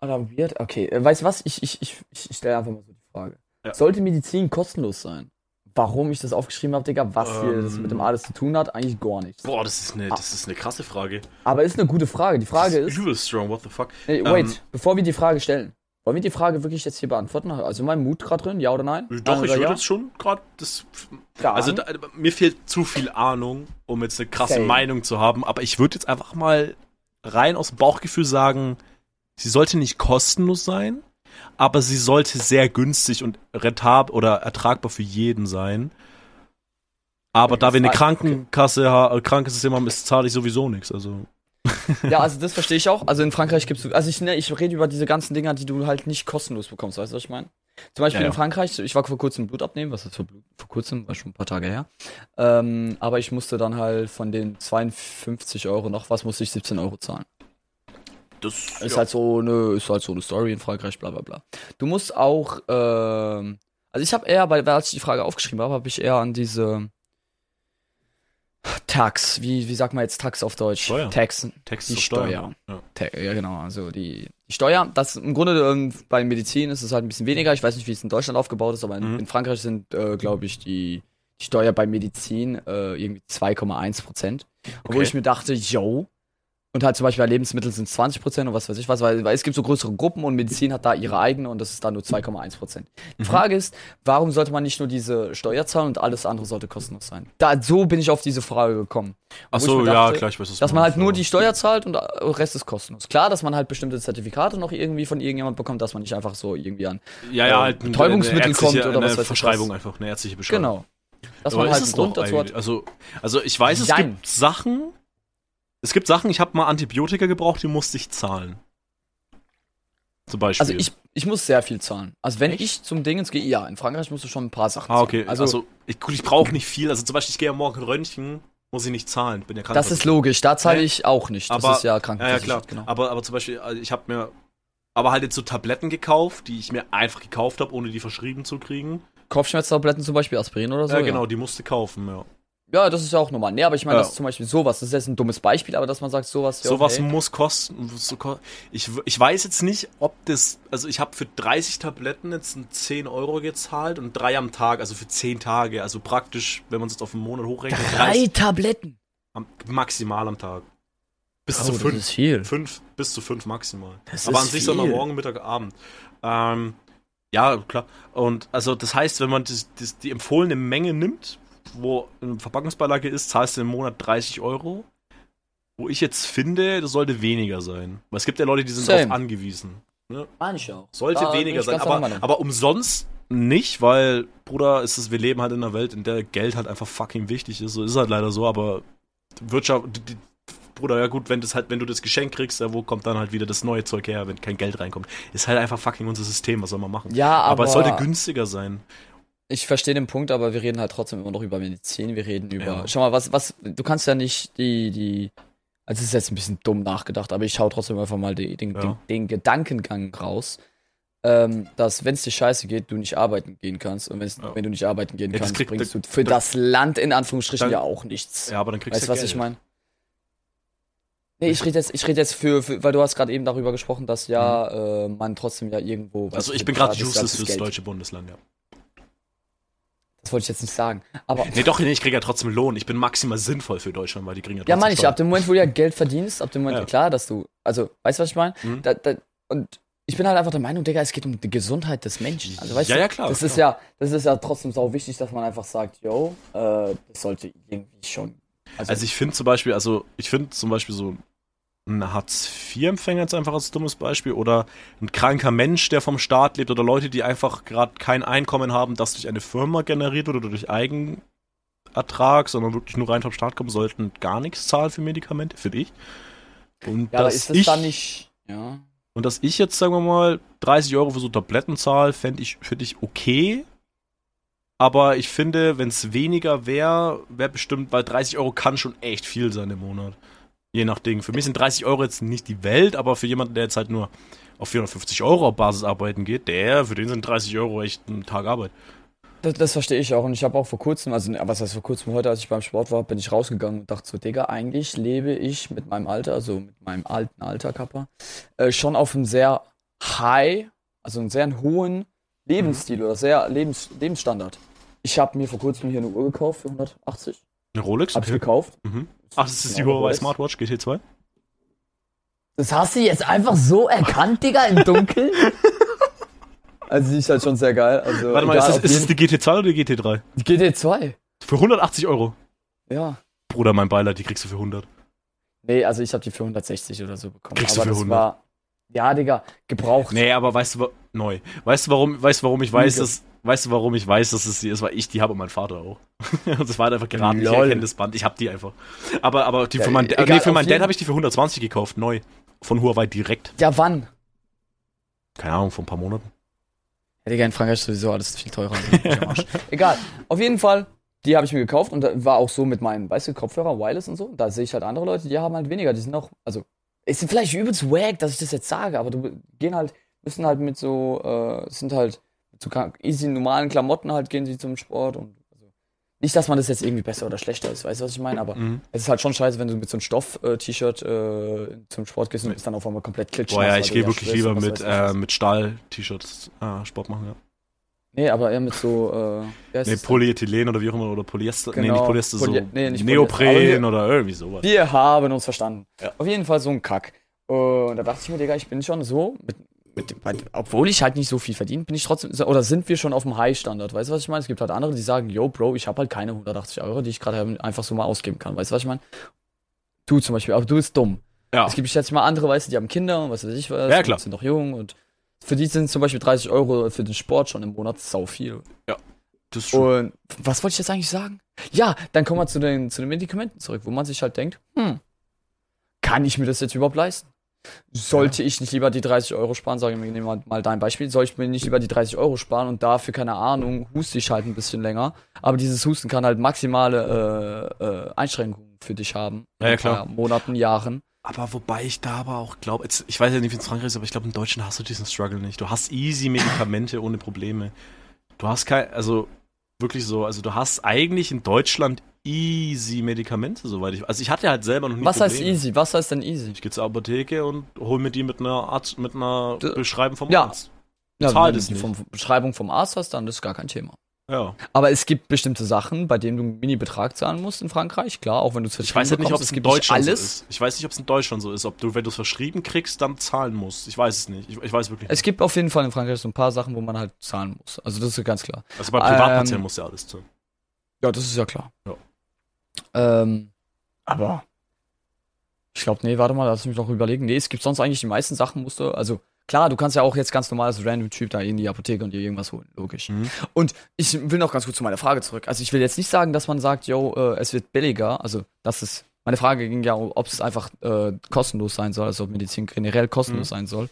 Oder weird? Okay, äh, weißt du was? Ich, ich, ich, ich ich stelle einfach mal so die Frage. Ja. Sollte Medizin kostenlos sein? Warum ich das aufgeschrieben habe, Digga, was hier das Ähm. mit dem alles zu tun hat, eigentlich gar nichts. Boah, das ist eine, das ist eine krasse Frage. Aber ist eine gute Frage. Die Frage das ist, übel strong, what the fuck. nee, wait, ähm, bevor wir die Frage stellen, wollen wir die Frage wirklich jetzt hier beantworten? Also mein Mut gerade drin, ja oder nein? Doch, Nein ich würde ja? jetzt schon gerade das. Ja. Also da, mir fehlt zu viel Ahnung, um jetzt eine krasse Same. Meinung zu haben. Aber ich würde jetzt einfach mal rein aus dem Bauchgefühl sagen, sie sollte nicht kostenlos sein, aber sie sollte sehr günstig und rentab oder ertragbar für jeden sein. Aber Okay, da wir eine Krankenkasse, ha- äh, Krankensystem haben, ist zahle ich sowieso nichts. Also [LAUGHS] Ja, also das verstehe ich auch. Also in Frankreich gibt's, also ich, ne, ich rede über diese ganzen Dinger, die du halt nicht kostenlos bekommst, weißt du, was ich meine? Zum Beispiel Ja, ja. in Frankreich, ich war vor kurzem Blut abnehmen, was ist für Blut? Vor kurzem, war schon ein paar Tage her. Ähm, aber ich musste dann halt von den 52 Euro noch was, musste ich 17 Euro zahlen. Das Ist halt so eine, ist halt so eine Story in Frankreich, bla bla bla. Du musst auch, ähm, also ich habe eher, bei, als ich die Frage aufgeschrieben habe, habe ich eher an diese Tax, wie, wie sagt man jetzt Tax auf Deutsch? Steuer. Taxen. Text die Steuer. Steuer. Ja. Ja, genau, also die, die Steuer, das im Grunde ähm, bei Medizin ist es halt ein bisschen weniger. Ich weiß nicht, wie es in Deutschland aufgebaut ist, aber in, Mhm. in Frankreich sind, äh, glaube ich, die, die Steuer bei Medizin äh, irgendwie 2,1 Prozent. Wo Okay. ich mir dachte, yo. Und halt zum Beispiel bei Lebensmitteln sind es 20 Prozent und was weiß ich was, weil, weil es gibt so größere Gruppen und Medizin hat da ihre eigene und das ist dann nur 2,1 Prozent. Die Mhm. Frage ist, warum sollte man nicht nur diese Steuer zahlen und alles andere sollte kostenlos sein? Da, so bin ich auf diese Frage gekommen. Ach so, ja, dachte, klar, ich weiß, du Dass man halt nur die Steuer zahlt und der Rest ist kostenlos. Klar, dass man halt bestimmte Zertifikate noch irgendwie von irgendjemand bekommt, dass man nicht einfach so irgendwie an. ja, ja, äh, halt ein- Betäubungsmittel kommt oder was weiß ich Verschreibung was. einfach, eine ärztliche Beschreibung. Genau. Dass Aber man halt es einen Grund dazu hat. Also, also ich weiß, es Jein. gibt Sachen. Es gibt Sachen, ich habe mal Antibiotika gebraucht, die musste ich zahlen. Zum Beispiel. Also ich, ich muss sehr viel zahlen. Also wenn ich zum Dingens gehe, ja, in Frankreich musst du schon ein paar Sachen ah, okay. zahlen. Also, Also, ich, gut, ich brauche nicht viel. Also zum Beispiel, ich gehe ja morgen Röntgen, muss ich nicht zahlen. Bin ja krank. das ist logisch, da zahle ich auch nicht. Das Aber- ist ja Ja, ja, krankenversichert, klar. genau. Aber, aber zum Beispiel, also ich habe mir aber halt jetzt so Tabletten gekauft, die ich mir einfach gekauft habe, ohne die verschrieben zu kriegen. Kopfschmerztabletten zum Beispiel, Aspirin oder so. ja, genau, die musste kaufen, ja. Ja, das ist ja auch normal. Nee, aber ich meine, Ja. das ist zum Beispiel sowas. Das ist jetzt ein dummes Beispiel, aber dass man sagt, sowas. ja, Sowas okay. muss kosten. So ich, ich weiß jetzt nicht, ob das. Also, ich habe für 30 Tabletten jetzt ein 10 Euro gezahlt und drei am Tag, also für 10 Tage. Also praktisch, wenn man es jetzt auf einen Monat hochrechnet, Drei 30 Tabletten. am, maximal am Tag. Bis Oh, zu das fünf. ist viel. Fünf, bis zu fünf maximal. Das Aber an sich soll man viel. morgen, Mittag, Abend. Ähm, ja, klar. Und also das heißt, wenn man das, das, die empfohlene Menge nimmt, wo eine Verpackungsbeilage ist, zahlst du im Monat 30 Euro. Wo ich jetzt finde, das sollte weniger sein. Weil es gibt ja Leute, die sind Same. darauf angewiesen. Ne? Ich auch. Sollte Da weniger sein, aber, aber umsonst nicht, weil, Bruder, ist es, wir leben halt in einer Welt, in der Geld halt einfach fucking wichtig ist. So ist halt leider so, aber Wirtschaft, die, Bruder, ja gut, wenn das halt, wenn du das Geschenk kriegst, ja, wo kommt dann halt wieder das neue Zeug her, wenn kein Geld reinkommt? Ist halt einfach fucking unser System, was soll man machen? Ja, aber, aber es sollte günstiger sein. Ich verstehe den Punkt, aber wir reden halt trotzdem immer noch über Medizin. Wir reden über. Ja. Schau mal, was, was, du kannst ja nicht die, die. Also es ist jetzt ein bisschen dumm nachgedacht, aber ich hau trotzdem einfach mal die, den, Ja. den, den Gedankengang raus. Ähm, dass, wenn es dir scheiße geht, du nicht arbeiten gehen kannst. Und Ja. wenn du nicht arbeiten gehen kannst, bringst du für das- das Land in Anführungsstrichen Dann- ja auch nichts. Ja, aber dann kriegst weißt du, du was Geld. ich meine? Nee, ich rede jetzt, ich rede jetzt für, für, weil du hast gerade eben darüber gesprochen, dass ja äh, man trotzdem ja irgendwo. Also weißt ich bin gerade useless das fürs deutsche Bundesland, ja. Das wollte ich jetzt nicht sagen. Aber Nee, doch, nee, ich kriege ja trotzdem Lohn. Ich bin maximal sinnvoll für Deutschland, weil die kriegen ja Ja, trotzdem meine ich, ab dem Moment, wo du ja Geld verdienst, ab dem Moment, Ja. klar, dass du, also, weißt du, was ich meine? Mhm. Da, da, und ich bin halt einfach der Meinung, Digga, es geht um die Gesundheit des Menschen. Also, weißt Ja, du, ja, klar, Das ist klar. ja, das ist ja trotzdem sau wichtig, dass man einfach sagt, yo, äh, das sollte irgendwie schon. Also, Also ich finde zum Beispiel, also ich finde zum Beispiel so ein Hartz-IV-Empfänger jetzt einfach als dummes Beispiel oder ein kranker Mensch, der vom Staat lebt oder Leute, die einfach gerade kein Einkommen haben, das durch eine Firma generiert wird oder durch Eigenertrag, sondern wirklich nur rein vom Staat kommen, sollten gar nichts zahlen für Medikamente, finde ich. Und ja, dass ist das ich, dann nicht, ja. und dass ich jetzt, sagen wir mal, 30 Euro für so Tabletten zahle, fände ich, finde ich okay. Aber ich finde, wenn es weniger wäre, wäre bestimmt, weil 30 Euro kann schon echt viel sein im Monat. Je nach Ding. Für mich sind 30 Euro jetzt nicht die Welt, aber für jemanden, der jetzt halt nur auf 450 Euro auf Basis arbeiten geht, der, für den sind 30 Euro echt ein Tag Arbeit. Das, das verstehe ich auch. Und ich habe auch vor kurzem, also ne, was heißt vor kurzem heute, als ich beim Sport war, bin ich rausgegangen und dachte so, Digga, eigentlich lebe ich mit meinem Alter, also mit meinem alten Alter, Kappa, äh, schon auf einem sehr high, also einen sehr hohen Lebensstil oder sehr Lebens, Lebensstandard. Ich habe mir vor kurzem hier eine Uhr gekauft für 180. Eine Rolex? Habe ich gekauft. Mhm. Ach, das ist die Huawei. Smartwatch GT2? Das hast du jetzt einfach so erkannt, Digga, im Dunkeln? [LAUGHS] also die ist halt schon sehr geil. Also, Warte mal, egal, ist das, ist es jeden- die GT2 oder die GT3? die GT2. Für 180 Euro. Ja. Bruder, mein Beileid, die kriegst du für 100. Nee, also ich habe die für 160 oder so bekommen. Kriegst du aber für das 100? war. Ja, Digga, gebraucht. Nee, aber weißt du, neu. Weißt du, warum, weißt du, warum ich weiß, dass, weißt du, warum ich weiß, dass es sie ist? Weil ich die habe und mein Vater auch. [LAUGHS] Und das war halt einfach geraten. Ich Lol. erkenne das Band. Ich habe die einfach. Aber, aber die Ja, für mein, egal, nee, für meinen Dad habe ich die für 120 gekauft, neu. Von Huawei direkt. Ja, wann? Keine Ahnung, vor ein paar Monaten. Ja, Digga, in Frankreich ist sowieso alles viel teurer. Ich. [LAUGHS] [LAUGHS] Egal. Auf jeden Fall, die habe ich mir gekauft und war auch so mit meinen, weißt du, Kopfhörer, Wireless und so. Da sehe ich halt andere Leute, die haben halt weniger. Die sind auch, also, es ist vielleicht übelst wack, dass ich das jetzt sage, aber du gehen halt, müssen halt mit so, äh, sind halt ka- easy normalen Klamotten halt gehen sie zum Sport und also, nicht, dass man das jetzt irgendwie besser oder schlechter ist, weißt du, was ich meine? Aber Mhm. es ist halt schon scheiße, wenn du mit so einem Stoff-T-Shirt äh, zum Sport gehst und bist dann auf einmal komplett klitschnass. Boah, ja, ich gehe wirklich lieber mit, äh, mit Stahl-T-Shirts äh, Sport machen, ja. Nee, aber eher mit so, äh, Nee? Polyethylen oder wie auch immer, oder Polyester. Nee, Genau. nicht Polyester, Poly- so nee, nicht Neopren Polyester, aber oder irgendwie sowas. Wir haben uns verstanden. Ja. Auf jeden Fall so ein Kack. Und da dachte ich mir, Digga, ich bin schon so, mit, mit, obwohl ich halt nicht so viel verdiene, bin ich trotzdem, oder sind wir schon auf dem High-Standard? Weißt du, was ich meine? Es gibt halt andere, die sagen, yo, Bro, ich habe halt keine 180 Euro, die ich gerade einfach so mal ausgeben kann. Weißt du, was ich meine? Du zum Beispiel, aber du bist dumm. Ja. Es gibt jetzt mal andere, weißt du, die haben Kinder und was weiß ich was. Ja, klar. Sind noch jung und für die sind zum Beispiel 30 Euro für den Sport schon im Monat sau viel. Das ist schon. Und was wollte ich jetzt eigentlich sagen? Ja, dann kommen wir zu den, zu den Medikamenten zurück, wo man sich halt denkt, hm, kann ich mir das jetzt überhaupt leisten? Sollte ich nicht lieber die 30 Euro sparen, sage ich mir, nehmen wir mal dein Beispiel, soll ich mir nicht lieber die 30 Euro sparen und dafür, keine Ahnung, huste ich halt ein bisschen länger. Aber dieses Husten kann halt maximale äh, äh, Einschränkungen für dich haben. Ja, ja, klar. Monaten, Jahren. Aber wobei ich da aber auch glaube, ich weiß ja nicht, wie es in Frankreich ist, aber ich glaube, in Deutschland hast du diesen Struggle nicht. Du hast easy Medikamente ohne Probleme. Du hast kein, also wirklich so, also du hast eigentlich in Deutschland easy Medikamente, soweit ich. Also ich hatte halt selber noch nie Was heißt Probleme. easy? Was heißt denn easy? Ich gehe zur Apotheke und hol mir die mit einer Arzt, mit einer D- Beschreibung vom Ja. Arzt. Ja, Zahl wenn du die vom Beschreibung vom Arzt hast, dann ist gar kein Thema. Ja. Aber es gibt bestimmte Sachen, bei denen du einen Mini-Betrag zahlen musst in Frankreich. Klar, auch wenn du es Ich weiß halt nicht, ob es es in Deutschland so alles. ist. Ich weiß nicht, ob es in Deutschland so ist, ob du, wenn du es verschrieben kriegst, dann zahlen musst. Ich weiß es nicht. Ich, ich weiß wirklich Es nicht. gibt auf jeden Fall in Frankreich so ein paar Sachen, wo man halt zahlen muss. Also das ist ganz klar. Also bei Privatpatienten ähm, musst du ja alles zahlen. Ja, das ist ja klar. Ja. Ähm, aber ich glaube, nee, warte mal, lass mich noch überlegen. Nee, es gibt sonst eigentlich die meisten Sachen, musst du, also klar, du kannst ja auch jetzt ganz normal als random Typ da in die Apotheke und dir irgendwas holen, logisch. Mhm. Und ich will noch ganz kurz zu meiner Frage zurück. Also ich will jetzt nicht sagen, dass man sagt, yo, äh, es wird billiger, also das ist, meine Frage ging ja, ob es einfach äh, kostenlos sein soll, also ob Medizin generell kostenlos Mhm. sein soll.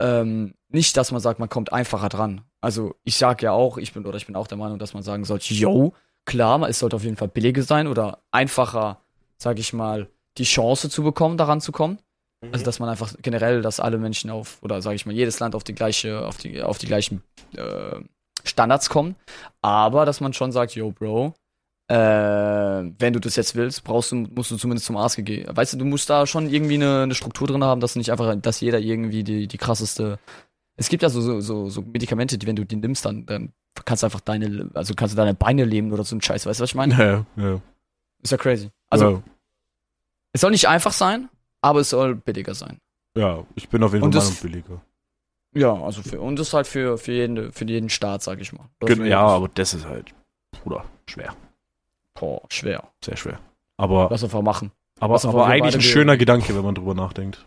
Ähm, nicht, dass man sagt, man kommt einfacher dran. Also ich sag ja auch, ich bin oder ich bin auch der Meinung, dass man sagen sollte, yo, klar, es sollte auf jeden Fall billiger sein oder einfacher, sag ich mal, die Chance zu bekommen, daran zu kommen. Mhm. Also dass man einfach generell, dass alle Menschen auf, oder sage ich mal, jedes Land auf die gleiche, auf die, auf die gleichen äh, Standards kommen. Aber dass man schon sagt, yo, Bro, äh, wenn du das jetzt willst, brauchst du, musst du zumindest zum Arzt gehen. Weißt du, du musst da schon irgendwie eine, eine Struktur drin haben, dass nicht einfach, dass jeder irgendwie die, die krasseste. Es gibt ja so, so, so, so Medikamente, die, wenn du die nimmst, dann, dann kannst du einfach deine, also kannst du deine Beine lähmen oder so ein Scheiß, weißt du, was ich meine? Ja, ja. Ist ja crazy. Also, ja, es soll nicht einfach sein, aber es soll billiger sein. ja, ich bin auf jeden Fall billiger. Ja, also für, und das halt für, für, jeden, für jeden Staat, sag ich mal. Oder Gen- für Ja, aber das ist halt, Bruder, schwer. Boah, schwer. Sehr schwer. Aber, Lass einfach machen. aber, aber eigentlich ein schöner Gedanke, wenn man drüber nachdenkt.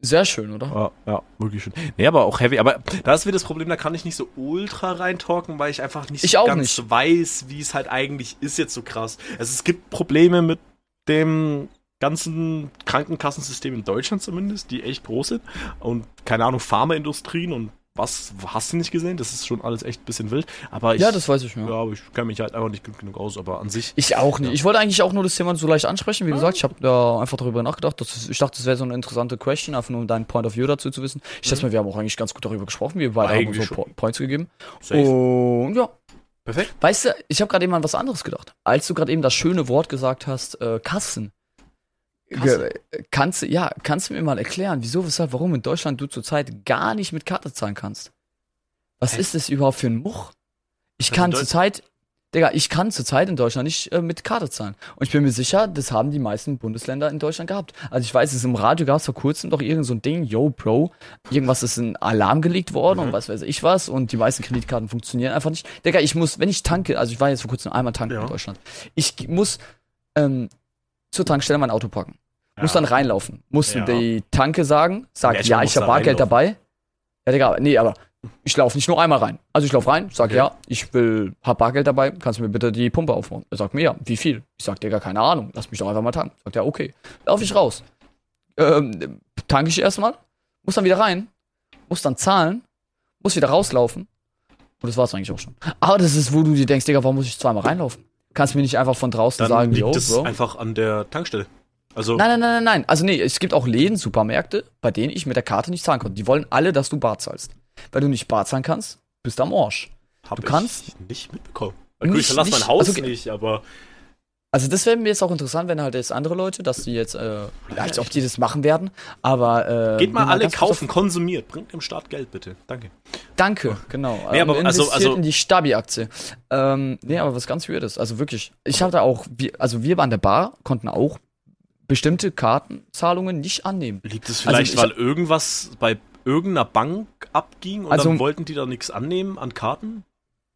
Sehr schön, oder? Ja, ja, wirklich schön. Nee, aber auch heavy. Aber da ist wieder das Problem, da kann ich nicht so ultra reintalken, weil ich einfach nicht Ich ganz nicht. weiß, wie es halt eigentlich ist jetzt so krass. Also es gibt Probleme mit dem ganzen Krankenkassensystem in Deutschland zumindest, die echt groß sind. Und keine Ahnung, Pharmaindustrien und was hast du nicht gesehen? Das ist schon alles echt ein bisschen wild. Aber ich, ja, das weiß ich ja, mir. aber ich kenne mich halt einfach nicht gut genug aus. Aber an sich, Ich auch nicht. Ja. Ich wollte eigentlich auch nur das Thema so leicht ansprechen. Wie gesagt, ich habe da einfach darüber nachgedacht. Das ist, ich dachte, das wäre so eine interessante Question, einfach nur um deinen Point of View dazu zu wissen. Ich schätze mal, wir haben auch eigentlich ganz gut darüber gesprochen. Wir beide haben Mhm. Eigentlich so schon. Po- Points gegeben. safe. Und ja, Perfekt. weißt du, ich habe gerade eben an was anderes gedacht. Als du gerade eben das schöne Wort gesagt hast, äh, Kassen. Kasse? Kannst du, ja, kannst du mir mal erklären, wieso, weshalb, warum in Deutschland du zurzeit gar nicht mit Karte zahlen kannst? Was Hä? ist das überhaupt für ein Much? Ich Also kann zurzeit, Digga, ich kann zurzeit in Deutschland nicht äh, mit Karte zahlen. Und ich bin mir sicher, das haben die meisten Bundesländer in Deutschland gehabt. Also ich weiß, es im Radio gab es vor kurzem doch irgend so ein Ding, yo, Bro, irgendwas ist in Alarm gelegt worden Mhm. und was weiß ich was und die meisten Kreditkarten funktionieren einfach nicht. Digga, ich muss, wenn ich tanke, also ich war jetzt vor kurzem einmal tanken Ja. in Deutschland, ich muss ähm, zur Tankstelle mein Auto parken. Muss Ja. dann reinlaufen. Muss Ja. die Tanke sagen, sagt, Ja, ja, ich muss habe Bargeld dabei. Ja, Digga, nee, aber ich laufe nicht nur einmal rein. Also ich laufe rein, sag Okay. ja, ich will, hab Bargeld dabei, kannst du mir bitte die Pumpe aufmachen? Er sagt mir ja, wie viel? Ich sag, Digga, keine Ahnung, lass mich doch einfach mal tanken. Sagt er, okay. Lauf ich raus. Ähm, tanke ich erstmal, muss dann wieder rein, muss dann zahlen, muss wieder rauslaufen. Und das war's eigentlich auch schon. Aber das ist, wo du dir denkst, Digga, warum muss ich zweimal reinlaufen? Kannst mir nicht einfach von draußen Dann sagen, liegt yo, es Bro. einfach an der Tankstelle. Also, Nein, nein, nein, nein, nein. Also nee, es gibt auch Läden, Supermärkte, bei denen ich mit der Karte nicht zahlen konnte. Die wollen alle, dass du Bar zahlst. Weil du nicht Bar zahlen kannst, bist du am Arsch. hab du ich kannst- nicht mitbekommen. Gut, ich Nicht- verlasse mein nicht- Haus also- nicht, aber Also das wäre mir jetzt auch interessant, wenn halt jetzt andere Leute, dass die jetzt, äh, als ob die das machen werden, aber äh, geht mal alle kaufen, konsumiert. Bringt dem Staat Geld, bitte. Danke. Danke, genau. Nee, aber Und also- also- in die Stabi-Aktie. Ähm, nee, aber was ganz weird ist, also wirklich, ich hatte auch, wir, also wir an der Bar, konnten auch bestimmte Kartenzahlungen nicht annehmen. Liegt es Also vielleicht, ich- weil irgendwas bei irgendeiner Bank abging und Also- dann wollten die da nichts annehmen an Karten?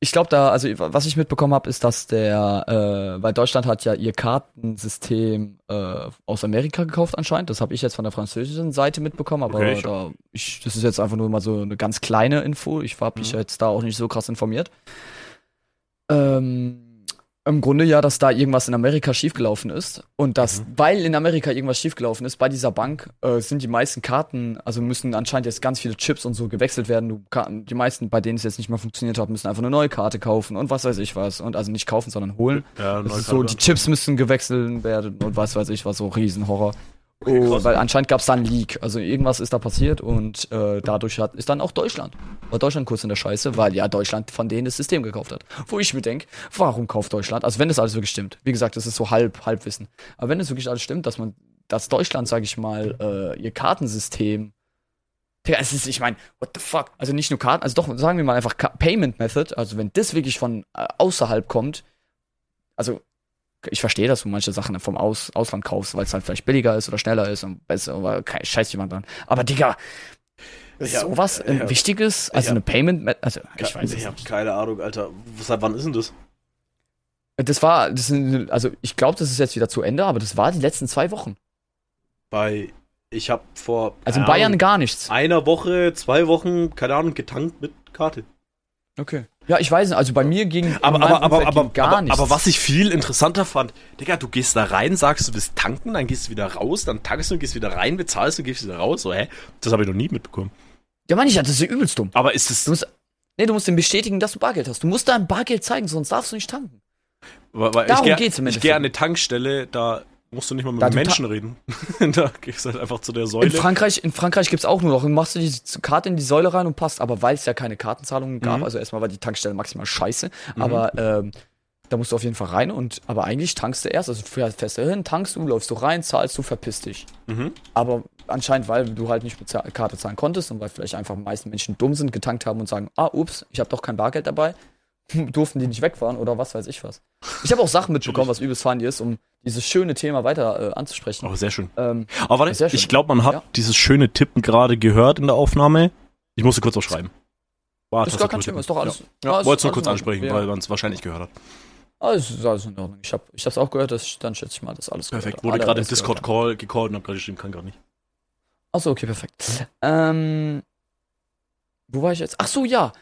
Ich glaube da, also was ich mitbekommen habe, ist, dass der, äh, weil Deutschland hat ja ihr Kartensystem äh, aus Amerika gekauft anscheinend. Das habe ich jetzt von der französischen Seite mitbekommen, aber Okay, ich da, ich, das ist jetzt einfach nur mal so eine ganz kleine Info. Ich habe mich Mhm. jetzt da auch nicht so krass informiert. Ähm, Im Grunde ja, dass da irgendwas in Amerika schiefgelaufen ist. Und dass, Mhm. weil in Amerika irgendwas schiefgelaufen ist, bei dieser Bank äh, sind die meisten Karten, also müssen anscheinend jetzt ganz viele Chips und so gewechselt werden. Du, die meisten, bei denen es jetzt nicht mehr funktioniert hat, müssen einfach eine neue Karte kaufen und was weiß ich was. Und also nicht kaufen, sondern holen. Ja, Das ist so, die Chips müssen gewechselt werden und was weiß ich was, so Riesenhorror. Oh, weil anscheinend gab es da einen Leak. Also irgendwas ist da passiert und äh, dadurch hat, ist dann auch Deutschland. War Deutschland kurz in der Scheiße, weil ja Deutschland von denen das System gekauft hat. Wo ich mir denke, warum kauft Deutschland? Also wenn das alles wirklich stimmt. Wie gesagt, das ist so halb, Halbwissen. Aber wenn es wirklich alles stimmt, dass man, dass Deutschland, sage ich mal, äh, ihr Kartensystem Digga, es ist, ich meine, what the fuck? Also nicht nur Karten, also doch, sagen wir mal einfach Ka Payment Method, also wenn das wirklich von äh, außerhalb kommt, also ich verstehe, dass du manche Sachen vom Aus Ausland kaufst, weil es halt vielleicht billiger ist oder schneller ist und besser, aber Scheiß jemand dran. Aber Digga, Ja, sowas ein ja. wichtiges, also Ja. eine Payment, also ich weiß es ich habe nicht. keine Ahnung, Alter. Seit wann ist denn das? Das war, das sind, also ich glaube, das ist jetzt wieder zu Ende, aber das war die letzten zwei Wochen. Bei, ich habe vor Also in Bayern gar nichts. einer Woche, zwei Wochen, keine Ahnung, getankt mit Karte. Okay. Ja, ich weiß nicht, also bei mir ging Aber, aber, aber, aber, ging gar aber, nichts. aber was ich viel interessanter fand, Digga, du gehst da rein, sagst du willst tanken, dann gehst du wieder raus, dann tankst du, gehst wieder rein, bezahlst und gehst wieder raus. So, hä? Das habe ich noch nie mitbekommen. Ja, Mann, ich das ist ja übelst dumm. Aber ist es, Du musst, nee, du musst dem bestätigen, dass du Bargeld hast. Du musst dein Bargeld zeigen, sonst darfst du nicht tanken. weil, weil darum ich, geh- geht's im ich Endeffekt. gehe an eine Tankstelle, da musst du nicht mal mit Da Menschen reden. [LAUGHS] da gehst du halt einfach zu der In Säule. Frankreich, in Frankreich gibt's auch nur noch, machst du die Karte in die Säule rein und passt. Aber weil es ja keine Kartenzahlungen gab, Mhm. also erstmal war die Tankstelle maximal scheiße, aber ähm, da musst du auf jeden Fall rein und aber eigentlich tankst du erst, also fährst du hin, tankst du, läufst du rein, zahlst du, verpisst dich. Mhm. Aber anscheinend, weil du halt nicht mit Karte zahlen konntest und weil vielleicht einfach die meisten Menschen dumm sind, getankt haben und sagen, ah, ups, ich habe doch kein Bargeld dabei, [LAUGHS] durften die nicht wegfahren oder was weiß ich was. Ich habe auch Sachen mitbekommen, was übelst funny ist, um dieses schöne Thema weiter äh, anzusprechen. Oh, sehr schön. Ähm, Aber warte, schön. ich glaube, man hat Ja. dieses schöne Tippen gerade gehört in der Aufnahme. Ich musste kurz auch schreiben. War ist gar kein Thema, ist doch alles. Ja, ja wollte es nur kurz ansprechen, Ja. weil man es wahrscheinlich gehört hat. Alles ist alles in Ordnung. Ich habe hab's auch gehört, das, dann schätze ich mal, dass alles Perfekt. Wurde gerade im. Discord-Call gecallt und hab gerade geschrieben, kann gar nicht. Achso, okay, perfekt. Ähm, wo war ich jetzt? Ach so, ja.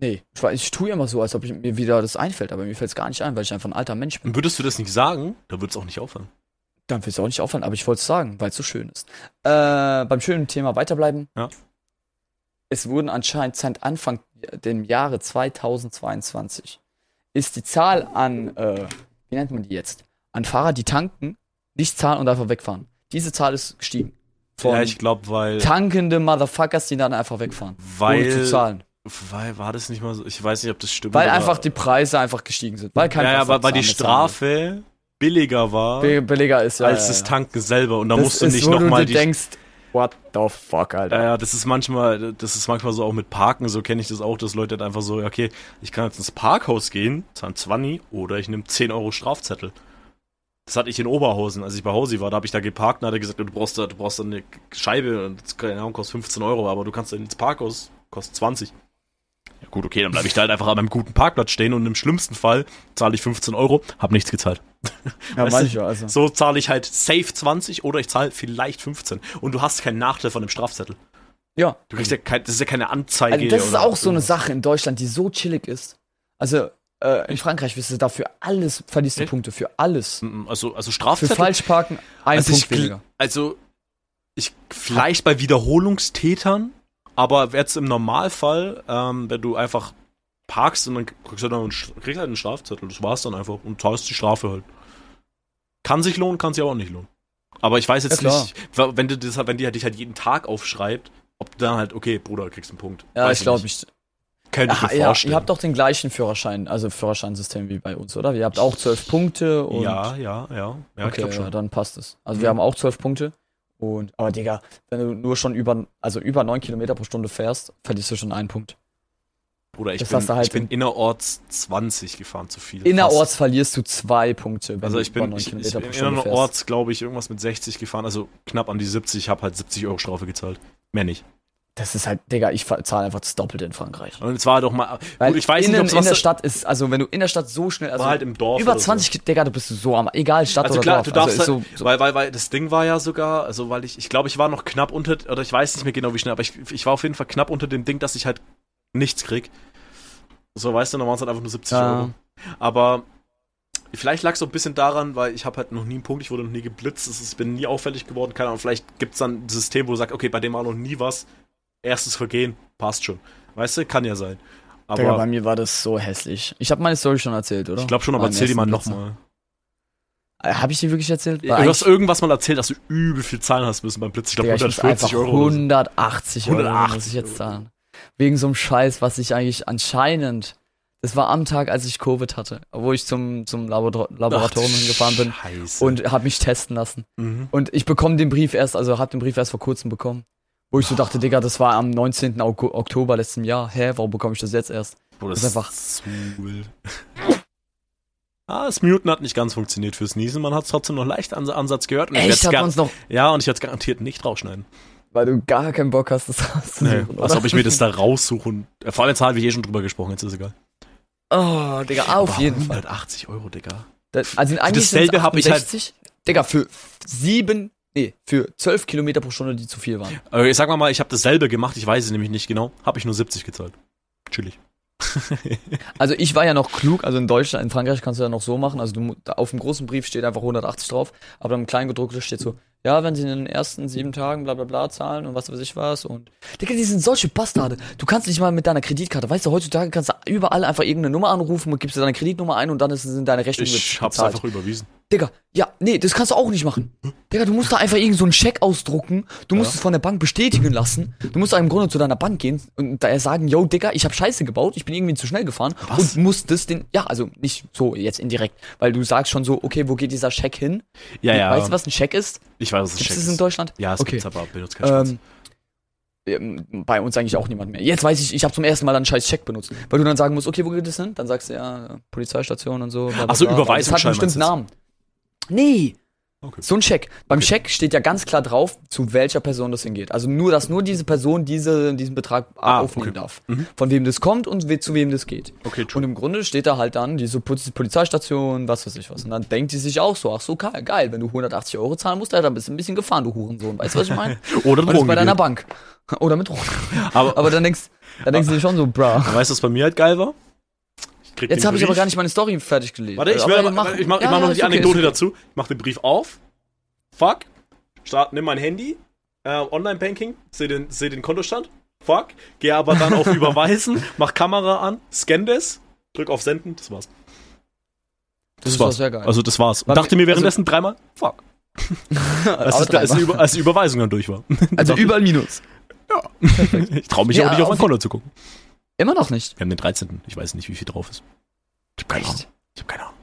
Nee, ich, ich tue immer so, als ob ich, mir wieder das einfällt, aber mir fällt es gar nicht ein, weil ich einfach ein alter Mensch bin. Und würdest du das nicht sagen, dann würde es auch nicht aufhören. Dann will es auch nicht auffallen, aber ich wollte es sagen, weil es so schön ist. Äh, beim schönen Thema weiterbleiben. Ja. Es wurden anscheinend seit Anfang dem Jahre 2022 ist die Zahl an, äh, wie nennt man die jetzt? An Fahrer, die tanken, nicht zahlen und einfach wegfahren. Diese Zahl ist gestiegen. Von ja, ich glaube, weil, tankende Motherfuckers, die dann einfach wegfahren. Ohne zu weil, zahlen. Weil, war das nicht mal so, ich weiß nicht, ob das stimmt. Weil einfach die Preise einfach gestiegen sind. Weil kein ja, ja, weil, weil die Strafe billiger war, billiger ist, ja. als ja, das. Tanken selber. Und da musst du nicht nochmal die denkst, what the fuck, Alter. Ja, das ist manchmal, das ist manchmal so auch mit Parken, so kenne ich das auch, dass Leute halt einfach so, okay, ich kann jetzt ins Parkhaus gehen, zahlen 20 oder ich nehme 10 Euro Strafzettel. Das hatte ich in Oberhausen, als ich bei Hausi war, da habe ich da geparkt und hat er gesagt, du brauchst da, du brauchst da eine Scheibe und das, keine Ahnung, kostet 15 Euro, aber du kannst dann ins Parkhaus, kostet 20. Ja gut, okay, dann bleibe ich da halt einfach an meinem guten Parkplatz stehen und im schlimmsten Fall zahle ich 15 Euro, hab nichts gezahlt. ja, [LAUGHS] weißt du, manchmal, also. So zahle ich halt safe 20 oder ich zahle vielleicht 15. Und du hast keinen Nachteil von dem Strafzettel. Ja. Du kriegst ja kein, das ist ja keine Anzeige. Also das ist auch so eine. Sache in Deutschland, die so chillig ist. Also, äh, in Frankreich wirst du dafür alles, verlierst du? Punkte, für alles. Also, also Für Strafzettel. Falschparken ein also, Punkt ich, weniger. also ich vielleicht bei Wiederholungstätern, aber jetzt im Normalfall, ähm, wenn du einfach parkst und dann kriegst du dann einen, kriegst halt einen Strafzettel, das war's dann einfach und zahlst die Strafe halt. Kann sich lohnen, kann sich aber auch nicht lohnen. Aber ich weiß jetzt Ja, nicht, wenn du das wenn die halt dich halt jeden Tag aufschreibt, ob du dann halt, okay, Bruder, kriegst einen Punkt. Ja, Weiß ich glaube, nicht. ich. Könnte ich mir ja, vorstellen. ihr habt doch den gleichen Führerschein, also Führerscheinsystem wie bei uns, oder? Ihr habt auch zwölf Punkte und. ja, ja, ja, ja, okay, ja, dann passt es. Also Mhm. wir haben auch zwölf Punkte. Und, aber Digga, wenn du nur schon über, also über neun Kilometer pro Stunde fährst, verlierst du schon einen Punkt. Bruder, ich bin, halt ich bin innerorts 20 gefahren zu viel. Innerorts verlierst du zwei Punkte, Also ich bin, ich, ich bin innerorts, glaube ich, irgendwas mit 60 gefahren, also knapp an die 70. Ich habe halt 70 Euro Strafe gezahlt. Mehr nicht. Das ist halt, Digga, ich zahle einfach das Doppelte in Frankreich. Und es war doch mal. Weil gut, ich weiß innen, nicht, ob es in der Stadt ist, also wenn du in der Stadt so schnell, also war halt im Dorf. über oder 20, Digga, du bist so am, egal, Stadt Also oder klar, Dorf. du darfst also halt, so, so, weil, weil, weil das Ding war ja sogar, also weil ich, ich glaube, ich war noch knapp unter, oder ich weiß nicht mehr genau wie schnell, aber ich, ich war auf jeden Fall knapp unter dem Ding, dass ich halt nichts krieg. So, weißt du, dann waren es halt einfach nur 70 Ja. Euro. Aber vielleicht lag es so ein bisschen daran, weil ich habe halt noch nie einen Punkt, ich wurde noch nie geblitzt, ich bin nie auffällig geworden, keine Ahnung, vielleicht gibt es dann ein System, wo du sagst, okay, bei dem war noch nie was, erstes Vergehen, passt schon. Weißt du, kann ja sein. Digga, bei Aber mir war das so hässlich. Ich habe meine Story schon erzählt, oder? ich glaube schon, aber erzähl die mal nochmal. Blitzer. Habe ich die wirklich erzählt? Du hast irgendwas mal erzählt, dass du übel viel zahlen hast müssen beim Blitz. Ich glaube Digga, ich muss 140 einfach Euro. oder so. 180 Euro 180 muss ich jetzt Euro. zahlen. Wegen so einem Scheiß, was ich eigentlich anscheinend, das war am Tag, als ich Covid hatte, wo ich zum, zum Labor Laboratorium Ach, hingefahren bin Scheiße. und habe mich testen lassen. mhm. Und ich bekomme den Brief erst, also habe den Brief erst vor kurzem bekommen. Wo ich so dachte, Digga, das war am 19. Ok Oktober letzten Jahr. Hä, warum bekomme ich das jetzt erst? Boah, das ist einfach- zu wild. [LAUGHS] Ah, das Muten hat nicht ganz funktioniert fürs Niesen. Man hat es trotzdem noch leicht an Ansatz gehört. Und ich Echt, hat noch, ja, und ich werde es garantiert nicht rausschneiden. weil du gar keinen Bock hast, das Nee, rauszusuchen, als oder? ob ich mir das da raussuche. Und, äh, vor allem jetzt habe ich eh schon drüber gesprochen, jetzt ist egal. Oh, Digga, auf Aber jeden Fall. 180 Euro, Digga. Das, also eigentlich dasselbe sind's hab ich halt- 68. Digga, für sieben, nee, für zwölf Kilometer pro Stunde, die zu viel waren. Äh, sag mal mal, ich habe dasselbe gemacht, ich weiß es nämlich nicht genau. Habe ich nur 70 gezahlt. Chillig. [LAUGHS] Also ich war ja noch klug, also in Deutschland, in Frankreich kannst du ja noch so machen, also du, auf dem großen Brief steht einfach 180 drauf, aber im Kleingedruckten steht so, ja, wenn sie in den ersten sieben Tagen bla bla bla zahlen und was weiß ich was und Digga, die sind solche Bastarde. Du kannst nicht mal mit deiner Kreditkarte, weißt du, heutzutage kannst du überall einfach irgendeine Nummer anrufen und gibst dir deine Kreditnummer ein und dann ist, sind deine Rechnungen Ich hab's bezahlt. einfach überwiesen. Digga, ja, nee, das kannst du auch nicht machen. Digga, du musst da einfach irgend so einen Scheck ausdrucken. Du musst Ja. es von der Bank bestätigen lassen. Du musst da im Grunde zu deiner Bank gehen und da sagen, yo, Digga, ich hab Scheiße gebaut, ich bin irgendwie zu schnell gefahren Was? und musstest den, ja, also nicht so jetzt indirekt, weil du sagst schon so, okay, wo geht dieser Scheck hin? Ja, ja. Weißt du, was ein Scheck ist? Ich weiß, was es Gibt Check es in ist. Deutschland? Ja, es okay. gibt's aber benutzt kein. Ähm, ähm, bei uns eigentlich auch niemand mehr. Jetzt weiß ich, ich habe zum ersten Mal einen scheiß Check benutzt. Weil du dann sagen musst, okay, wo geht es hin? Dann sagst du ja, Polizeistation und so. bla, bla, Ach so, bla. Überweisungsschein Das hat einen bestimmten Namen. Nee. Okay. So ein Check. Beim Check steht ja ganz klar drauf, zu welcher Person das hingeht. Also nur, dass nur diese Person diese, diesen Betrag Ah, aufnehmen okay. darf. Mhm. Von wem das kommt und we zu wem das geht. Okay, Und true. im Grunde steht da halt dann diese Poliz- Polizeistation, was weiß ich was. Und dann denkt die sich auch so, ach so, geil, geil wenn du 180 Euro zahlen musst, dann bist du ein bisschen gefahren, du Hurensohn. Weißt du, was ich meine? [LAUGHS] Oder Und das bei deiner. Bank. [LAUGHS] Oder mit Drogen. Aber, Aber dann denkst, dann denkst du dir schon so, bra. weißt du, was bei mir halt geil war? Krieg Jetzt habe ich aber gar nicht meine Story fertig gelesen. Warte, ich, will, mach, ich mach, ich ja, mach noch ja, die ist okay, Anekdote dazu. Ich mach den Brief auf. Fuck. Start, nimm mein Handy. Äh, Online-Banking. Seh den, seh den Kontostand. Fuck. Geh aber dann auf [LAUGHS] Überweisen. Mach Kamera an. Scan das. Drück auf Senden. Das war's. Das ist war's. sehr geil. Also das war's. Und dachte mir- mir währenddessen dreimal, fuck. [LAUGHS] Als, es, als, die, als die Überweisung dann durch war. also [LAUGHS] überall Minus. Ich traue mich Ja, auch nicht auf mein Konto zu gucken. Immer noch nicht. Wir haben den 13. Ich weiß nicht, wie viel drauf ist. Ich hab keine Ahnung. Echt? Ich hab keine Ahnung.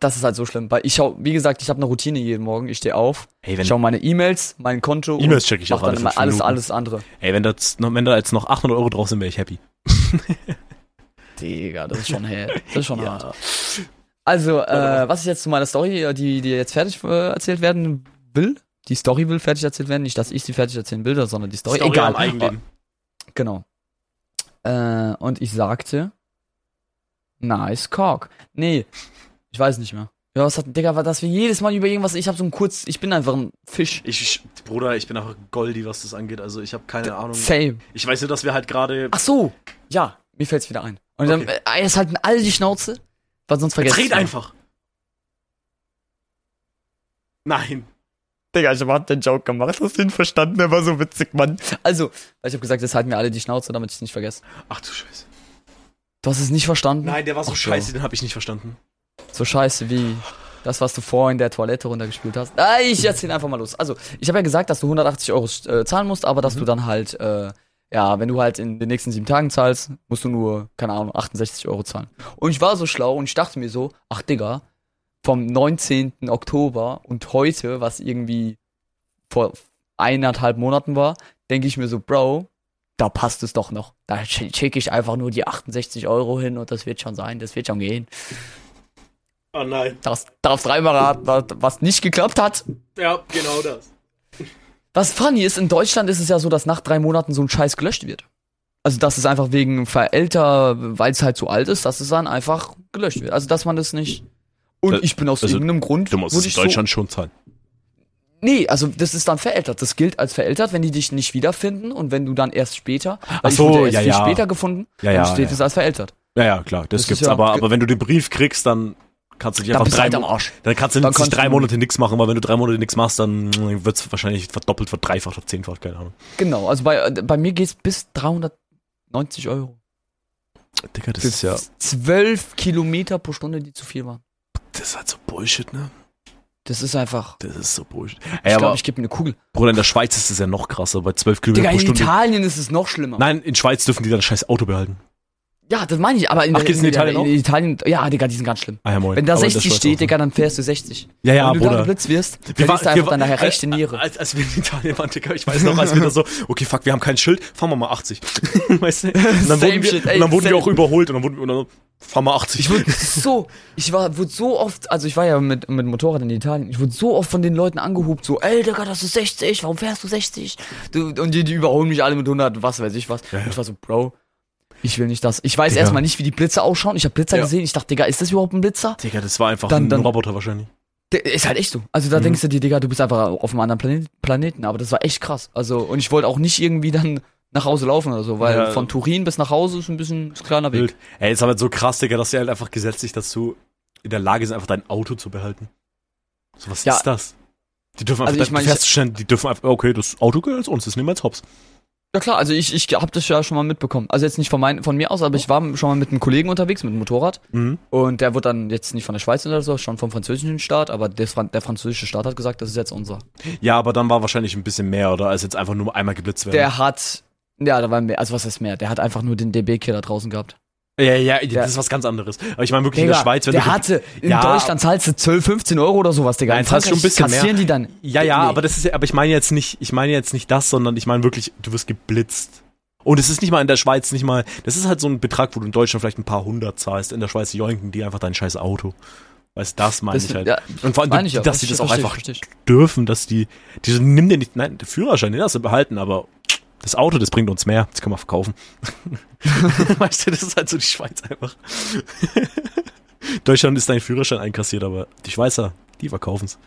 Das ist halt so schlimm, weil ich schau, wie gesagt, ich habe eine Routine jeden Morgen. Ich stehe auf, Hey, ich wenn, schau meine E-Mails, mein Konto E-Mails und check ich auch alle immer alles, alles andere. ey, wenn, das, wenn da jetzt noch 800 Euro drauf sind, wäre ich happy. [LAUGHS] Digga, das ist schon hart. Das ist schon [LAUGHS] Ja. hart. Also, äh, was ich jetzt zu meiner Story, äh, die, die jetzt fertig äh, erzählt werden will, die Story will fertig erzählt werden, nicht, dass ich sie fertig erzählen will, sondern die Story. Story Egal. am Eigenleben. Genau. Äh, und ich sagte, nice cock. Nee, ich weiß nicht mehr. Ja, was hat, Digga, war das wir jedes Mal über irgendwas, ich hab so ein kurz, ich bin einfach ein Fisch. Ich, ich, Bruder, ich bin einfach Goldi, was das angeht. Also ich habe keine Ahnung. Same. Ich weiß nur, dass wir halt gerade. Ach so, ja, mir fällt's wieder ein. Und Okay. dann, äh, jetzt halten alle die Schnauze, weil sonst vergessen. Red einfach. Nein. Digga, ich hab den Joke gemacht, hast du ihn verstanden, der war so witzig, Mann. Also, ich hab gesagt, jetzt halten mir alle die Schnauze, damit ich es nicht vergesse. Ach du Scheiße. Du hast es nicht verstanden? Nein, der war so Ach so. scheiße, den habe ich nicht verstanden. So scheiße wie das, was du vorhin in der Toilette runtergespielt hast. Ah, ich erzähl einfach mal los. Also, ich habe ja gesagt, dass du 180 Euro äh, zahlen musst, aber dass Mhm. du dann halt, äh, ja, wenn du halt in den nächsten sieben Tagen zahlst, musst du nur, keine Ahnung, 68 Euro zahlen. Und ich war so schlau und ich dachte mir so, ach Digga, vom 19. Oktober und heute, was irgendwie vor eineinhalb Monaten war, denke ich mir so, Bro, da passt es doch noch. Da schicke ich einfach nur die 68 Euro hin und das wird schon sein, das wird schon gehen. Oh nein. Darfst, darfst dreimal raten, was, nicht geklappt hat. Ja, genau das. Was funny ist, in Deutschland ist es ja so, dass nach drei Monaten so ein Scheiß gelöscht wird. Also, dass es einfach wegen Verälter, weil es halt zu alt ist, dass es dann einfach gelöscht wird. Also, dass man das nicht. Und ich bin aus also, irgendeinem Grund. Du musst es in Deutschland schon zahlen. So, nee, also, das ist dann verältert. Das gilt als verältert, wenn die dich nicht wiederfinden und wenn du dann erst später. Ach so, ja, viel ja. später gefunden, Ja, dann ja. steht ja. es als verältert. Ja, ja, klar, das, Das gibt's. ja- aber, aber wenn du den Brief kriegst, dann kannst du dich einfach drei halt am Arsch. Dann kannst du Dann nicht kannst drei Monate nichts machen, weil wenn du drei Monate nichts machst, dann wird's wahrscheinlich verdoppelt, verdreifacht, verzehnfacht, keine Ahnung. Genau, also bei, bei mir geht's bis 390 Euro. Digga, das Für ist ja, 12 Kilometer pro Stunde, die zu viel waren. Das ist halt so Bullshit, ne? Das ist einfach. Das ist so Bullshit. Ich Ey, aber, glaube, ich gebe mir eine Kugel. Bruder, in der Schweiz ist es ja noch krasser, bei 12 Kilometer Digga, pro in Stunde. Italien ist es noch schlimmer. Nein, in Schweiz dürfen die dann scheiß Auto behalten. Ja, das meine ich, aber in, Ach, geht's in Italien auch? in Italien, ja, Digga, die sind ganz schlimm. Ah ja, moin. Wenn da Aber in der 60 Schweiz steht. Digga, dann fährst du 60. Ja, ja, Wenn du da Bruder. geblitzt wirst, Wir du waren- einfach wir deine waren- rechte Niere. Als, als wir in Italien waren, Digga, ich weiß noch, als wir da so, okay, fuck, wir haben kein Schild, fahren wir mal 80. [LAUGHS] weißt du? Und dann wurden wir, shit, ey, und dann wurden wir auch überholt und dann wurden wir, und dann, fahren wir 80. Ich wurde so, ich war, wurde so oft, also ich war ja mit, mit Motorrad in Italien, ich wurde so oft von den Leuten angehupt, so, ey, Digga, das ist 60, warum fährst du 60? Du, und die, die überholen mich alle mit 100, was weiß ich was. Ja, ja. Und ich war so, Bro, Ich will nicht das. Ich weiß Digga. erstmal nicht, wie die Blitze ausschauen. Ich habe Blitzer Ja. gesehen. Ich dachte, Digga, ist das überhaupt ein Blitzer? Digga, das war einfach Dann- ein dann- Roboter wahrscheinlich. Ist halt echt so. Also da Mhm. denkst du dir, Digga, du bist einfach auf einem anderen Planet, Planeten. Aber das war echt krass. Also, und ich wollte auch nicht irgendwie dann nach Hause laufen oder so, weil Ja. von Turin bis nach Hause ist ein bisschen ist ein kleiner Weg. Wild. Ey, ist aber so krass, Digga, dass sie halt einfach gesetzlich dazu in der Lage sind, einfach dein Auto zu behalten. So, was Ja. ist das? Die dürfen Also einfach, ich mein, feststellen, die dürfen einfach, okay, das Auto gehört jetzt uns, das nehmen wir jetzt hops. Ja klar, also ich, ich habe das ja schon mal mitbekommen. Also jetzt nicht von, mein, von mir aus, aber ich war schon mal mit einem Kollegen unterwegs, mit einem Motorrad. Mhm. Und der wird dann jetzt nicht von der Schweiz oder so, schon vom französischen Staat, aber der, der französische Staat hat gesagt, das ist jetzt unser. Ja, aber dann war wahrscheinlich ein bisschen mehr, oder? Als jetzt einfach nur einmal geblitzt werden. Der hat, ja, da war mehr, also was heißt mehr? Der hat einfach nur den DB-Killer draußen gehabt. ja, ja, das ist was ganz anderes. Aber ich meine wirklich in der Schweiz, wenn der du. hatte, in Ja. Deutschland zahlst du 12, 15 Euro oder sowas, Digga. Nein, In schon ein bisschen mehr. kassieren die dann. Ja, ja, Nee. aber das ist ja, aber ich meine jetzt nicht, ich meine jetzt nicht das, sondern ich meine wirklich, du wirst geblitzt. Und es ist nicht mal in der Schweiz nicht mal, das ist halt so ein Betrag, wo du in Deutschland vielleicht ein paar hundert zahlst. In der Schweiz joinken die einfach dein scheiß Auto. Weißt du, das meine Das, ich halt. ja, Und vor allem, meine ich ja. dass die das auch einfach ich. dürfen, dass die, die so, nimm dir nicht, nein, der Führerschein, den hast du behalten, aber das Auto, das bringt uns mehr, das können wir verkaufen. [LAUGHS] weißt du, das ist halt so die Schweiz einfach. Deutschland ist dein Führerschein einkassiert, aber die Schweizer, die verkaufen's.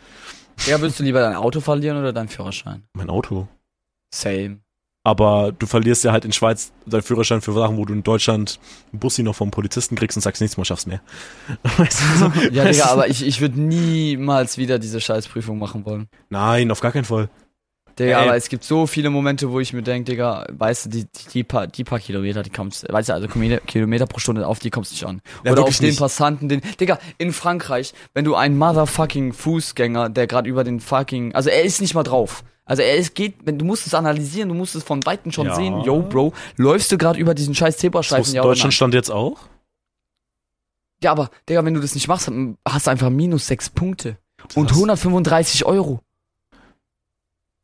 Ja, würdest du lieber dein Auto verlieren oder deinen Führerschein? Mein Auto. Same. Aber du verlierst ja halt in Schweiz deinen Führerschein für Sachen, wo du in Deutschland einen Bussi noch vom Polizisten kriegst und sagst, nächstes Mal schaffst mehr. [LAUGHS] Weißt du, so? Ja, Digga, aber ich, ich würde niemals wieder diese Scheißprüfung machen wollen. Nein, auf gar keinen Fall. Digga, Ey. aber es gibt so viele Momente, wo ich mir denke, Digga, weißt du, die, die, die, paar, die paar Kilometer, die kommst, weißt du, also Kilometer, pro Stunde, auf die kommst du nicht an. Ja, Oder auf den nicht. Passanten, den, Digga, in Frankreich, wenn du einen motherfucking Fußgänger, der gerade über den fucking, also er ist nicht mal drauf. Also er ist, geht, wenn du musst es analysieren, du musst es von Weitem schon Ja. sehen, yo, Bro, läufst du gerade über diesen scheiß Zebrastreifen, ja Deutschland stand jetzt auch. Ja, aber, Digga, wenn du das nicht machst, hast du einfach minus sechs Punkte. Und Das- 135 Euro.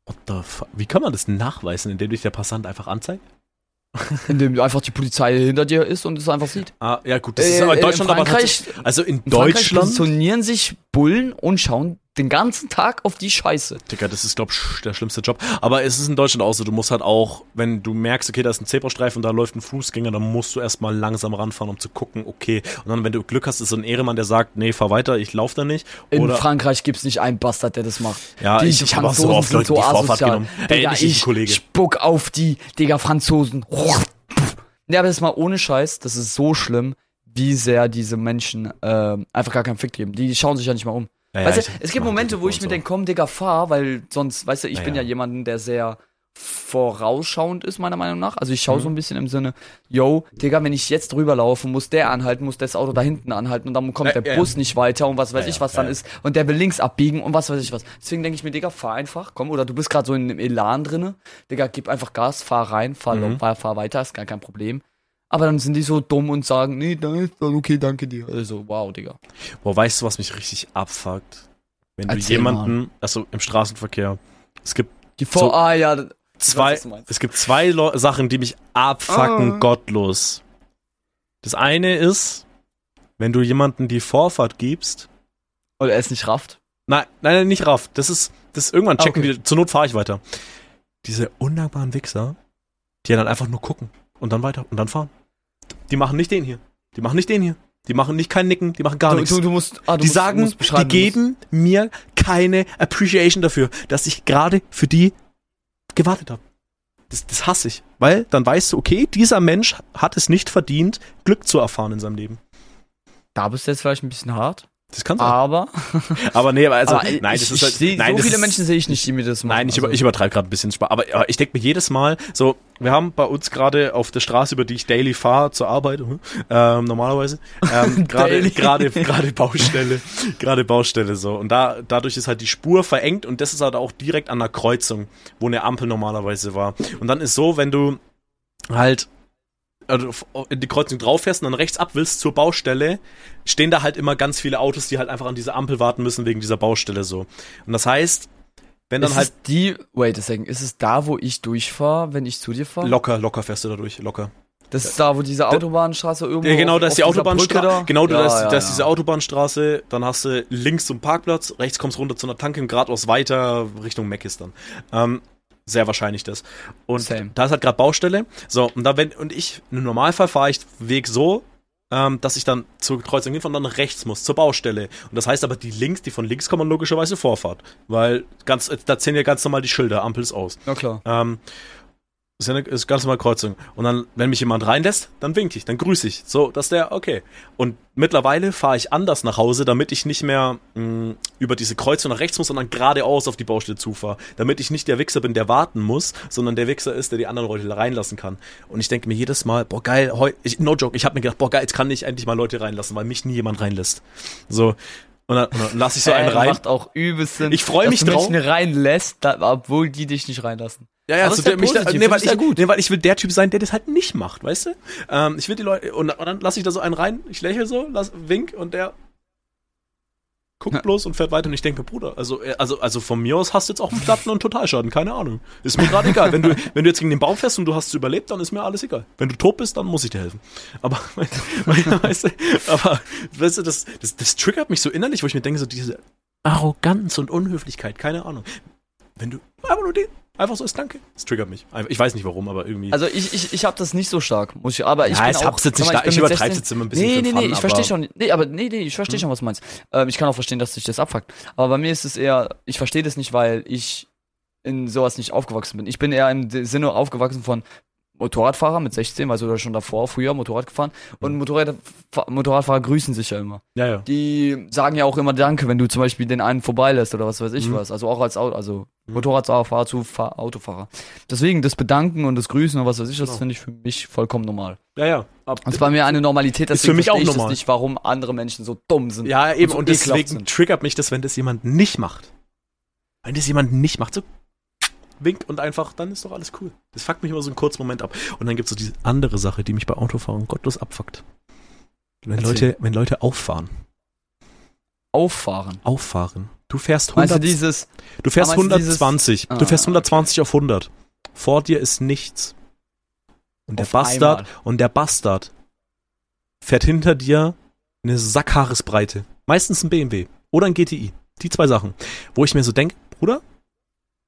What the fuck? Wie kann man das nachweisen, indem dich der Passant einfach anzeigt? [LAUGHS] Indem einfach die Polizei hinter dir ist und es einfach sieht. Ah, ja gut, das Äh, ist aber in in Deutschland aber Frankreich- tatsächlich- Also in, In Frankreich Deutschland, positionieren sich Bullen und schauen den ganzen Tag auf die Scheiße. Digga, das ist, glaub ich, der schlimmste Job. Aber es ist in Deutschland auch so, du musst halt auch, wenn du merkst, okay, da ist ein Zebrastreifen, da läuft ein Fußgänger, dann musst du erstmal langsam ranfahren, um zu gucken, okay. Und dann, wenn du Glück hast, ist so ein Ehremann, der sagt, nee, fahr weiter, ich lauf da nicht. In Oder, Frankreich gibt's nicht einen Bastard, der das macht. ja, die ich hab aber so oft Leute so die Vorfahrt genommen. Ey, Digga, nicht ich, ich Kollege. spuck auf die, Digga, Franzosen. Ja, aber das ist mal ohne Scheiß, das ist so schlimm, wie sehr diese Menschen ähm, einfach gar keinen Fick geben. Die schauen sich ja nicht mal um. Ja, ja, weißt du, es gibt Momente, wo ich mir so. denke, komm, Digga, fahr, weil sonst, weißt du, ich Ja, bin ja. jemanden, der sehr vorausschauend ist, meiner Meinung nach. Also ich schaue Mhm. so ein bisschen im Sinne, yo, Digga, wenn ich jetzt drüber laufe, muss der anhalten, muss das Auto da hinten anhalten und dann kommt Ja, der ja. Bus nicht weiter und was weiß Ja, ich, was dann ist. Und der will links abbiegen und was weiß ich was. Deswegen denke ich mir, Digga, fahr einfach, komm, oder du bist gerade so in einem Elan drinne. Digga, gib einfach Gas, fahr rein, fahr, Mhm. fahr, fahr weiter, ist gar kein Problem. Aber dann sind die so dumm und sagen, nee, da ist dann okay, danke dir. Also, wow, Digga. Boah, weißt du, was mich richtig abfuckt? Wenn du Erzähl jemanden, also im Straßenverkehr, es gibt Die vor, So, ah, ja, zwei, weiß, es gibt zwei Leu- Sachen, die mich abfucken Ah. gottlos. Das eine ist, wenn du jemanden die Vorfahrt gibst, Oder er ist nicht rafft. nein, nein, nein, nicht raff, das ist, das ist irgendwann Ah, checken okay. wir, zur Not fahre ich weiter. Diese undankbaren Wichser, die dann einfach nur gucken und dann weiter und dann fahren. Die machen nicht den hier. Die machen nicht den hier. Die machen nicht kein Nicken, die machen gar du, nichts. du, du musst, ah, du die musst, sagen, musst die geben mir keine Appreciation dafür, dass ich gerade für die gewartet habe. Das, das hasse ich. Weil dann weißt du, okay, dieser Mensch hat es nicht verdient, Glück zu erfahren in seinem Leben. Da bist du jetzt vielleicht ein bisschen hart. Das kann sein. Aber, [LAUGHS] aber nee, aber also, aber nein, das ich, ist halt, ich nein, so viele ist, Menschen sehe ich nicht, die mir das machen. Nein, ich, Also, ich übertreibe gerade ein bisschen Spaß. Aber, aber ich denke mir jedes Mal, so, wir haben bei uns gerade auf der Straße, über die ich daily fahre zur Arbeit, hm, ähm, normalerweise, ähm, [LAUGHS] gerade, gerade, gerade Baustelle, gerade Baustelle so. Und da, dadurch ist halt die Spur verengt und das ist halt auch direkt an der Kreuzung, wo eine Ampel normalerweise war. Und dann ist so, wenn du halt also in die Kreuzung drauf fährst und dann rechts ab willst zur Baustelle, stehen da halt immer ganz viele Autos, die halt einfach an diese Ampel warten müssen wegen dieser Baustelle so. Und das heißt, wenn dann ist halt die, wait a second, ist es da, wo ich durchfahre, wenn ich zu dir fahre? Locker, locker fährst du da durch, locker. Das ist da, wo diese Autobahnstraße irgendwo Ja, genau, da ist die Autobahnstraße. da? Genau, da Ja, ist, ja, da ist ja. diese Autobahnstraße, dann hast du links zum Parkplatz, rechts kommst runter zu einer Tanke und geradeaus weiter Richtung Meckis dann. Ähm, sehr wahrscheinlich das. Und Same. da ist halt gerade Baustelle. So, und da wenn, und ich, im Normalfall fahre ich Weg so, ähm, dass ich dann zur Kreuzung hinfahre und dann nach rechts muss, zur Baustelle. Und das heißt aber, die links, die von links kommen, logischerweise Vorfahrt. Weil ganz, da zählen ja ganz normal die Schilder, Ampel ist aus. Na klar. Ähm, ist ja eine ist ganz normal Kreuzung. Und dann, wenn mich jemand reinlässt, dann wink ich, dann grüße ich. So, dass der, okay. Und mittlerweile fahre ich anders nach Hause, damit ich nicht mehr mh, über diese Kreuzung nach rechts muss, sondern geradeaus auf die Baustelle zufahre. Damit ich nicht der Wichser bin, der warten muss, sondern der Wichser ist, der die anderen Leute reinlassen kann. Und ich denke mir jedes Mal, boah, geil, heu, ich, no joke, ich habe mir gedacht, boah, geil, jetzt kann ich endlich mal Leute reinlassen, weil mich nie jemand reinlässt. So. Und dann, und dann lasse ich so einen rein. Macht auch übelst Sinn. Ich freu dass mich du drauf. Menschen reinlässt, da, obwohl die dich nicht reinlassen. Ja, ja, so ist ja der, mich da, nee, weil ich gut. nee, weil ich will der Typ sein, der das halt nicht macht, weißt du? Ähm, ich will die Leute, und, und dann lasse ich da so einen rein, ich lächle so, lass, wink und der guckt Ja. bloß und fährt weiter und ich denke Bruder, also, äh, also, also von mir aus hast du jetzt auch einen Platten und Totalschaden, keine Ahnung. Ist mir gerade egal. Wenn du, [LAUGHS] wenn du jetzt gegen den Baum fährst und du hast es überlebt, dann ist mir alles egal. Wenn du tot bist, dann muss ich dir helfen. Aber, [LAUGHS] weißt du, aber, weißt du, das, das, das triggert mich so innerlich, wo ich mir denke, so diese Arroganz und Unhöflichkeit, keine Ahnung. Wenn du einfach nur den, einfach so ist Danke, das triggert mich. Ich weiß nicht warum, aber irgendwie. Also ich, ich, ich habe das nicht so stark, muss ich, aber ich Ja, bin es auch, hab's jetzt nicht mal, ich übertreib's 16 jetzt immer ein bisschen Nee, nee, Fun, nee, ich verstehe schon. Nee, aber nee, nee, ich verstehe schon, was du meinst. Ähm, ich kann auch verstehen, dass sich das abfuckt. Aber bei mir ist es eher, ich verstehe das nicht, weil ich in sowas nicht aufgewachsen bin. Ich bin eher im Sinne aufgewachsen von Motorradfahrer mit 16, weil du schon davor früher Motorrad gefahren und Motorrad, Motorradfahrer grüßen sich ja immer. ja, ja. Die sagen ja auch immer Danke, wenn du zum Beispiel den einen vorbeilässt oder was weiß ich Mhm. was. Also auch als Auto, also Motorradfahrer zu Fahr Autofahrer. Deswegen das Bedanken und das Grüßen und was weiß ich, das Genau. finde ich für mich vollkommen normal. Ja, ja. Ab, Das ist bei mir eine Normalität, Ist deswegen für mich auch ich normal. nicht, warum andere Menschen so dumm sind. ja, eben, so und deswegen sind. triggert mich das, wenn das jemand nicht macht. Wenn das jemand nicht macht, so winkt und einfach, dann ist doch alles cool. Das fuckt mich immer so einen kurzen Moment ab. Und dann gibt es so diese andere Sache, die mich bei Autofahren gottlos abfuckt. Wenn Erzähl. Leute, wenn Leute auffahren. Auffahren. Auffahren. Du fährst Meinst 100, du dieses, du fährst Ah, meinst du dieses- 120. Ah, du fährst 120 auf 100. Vor dir ist nichts. Und der Bastard, einmal. und der Bastard fährt hinter dir eine Sackhaaresbreite. Meistens ein BMW oder ein GTI. Die zwei Sachen. Wo ich mir so denke, Bruder,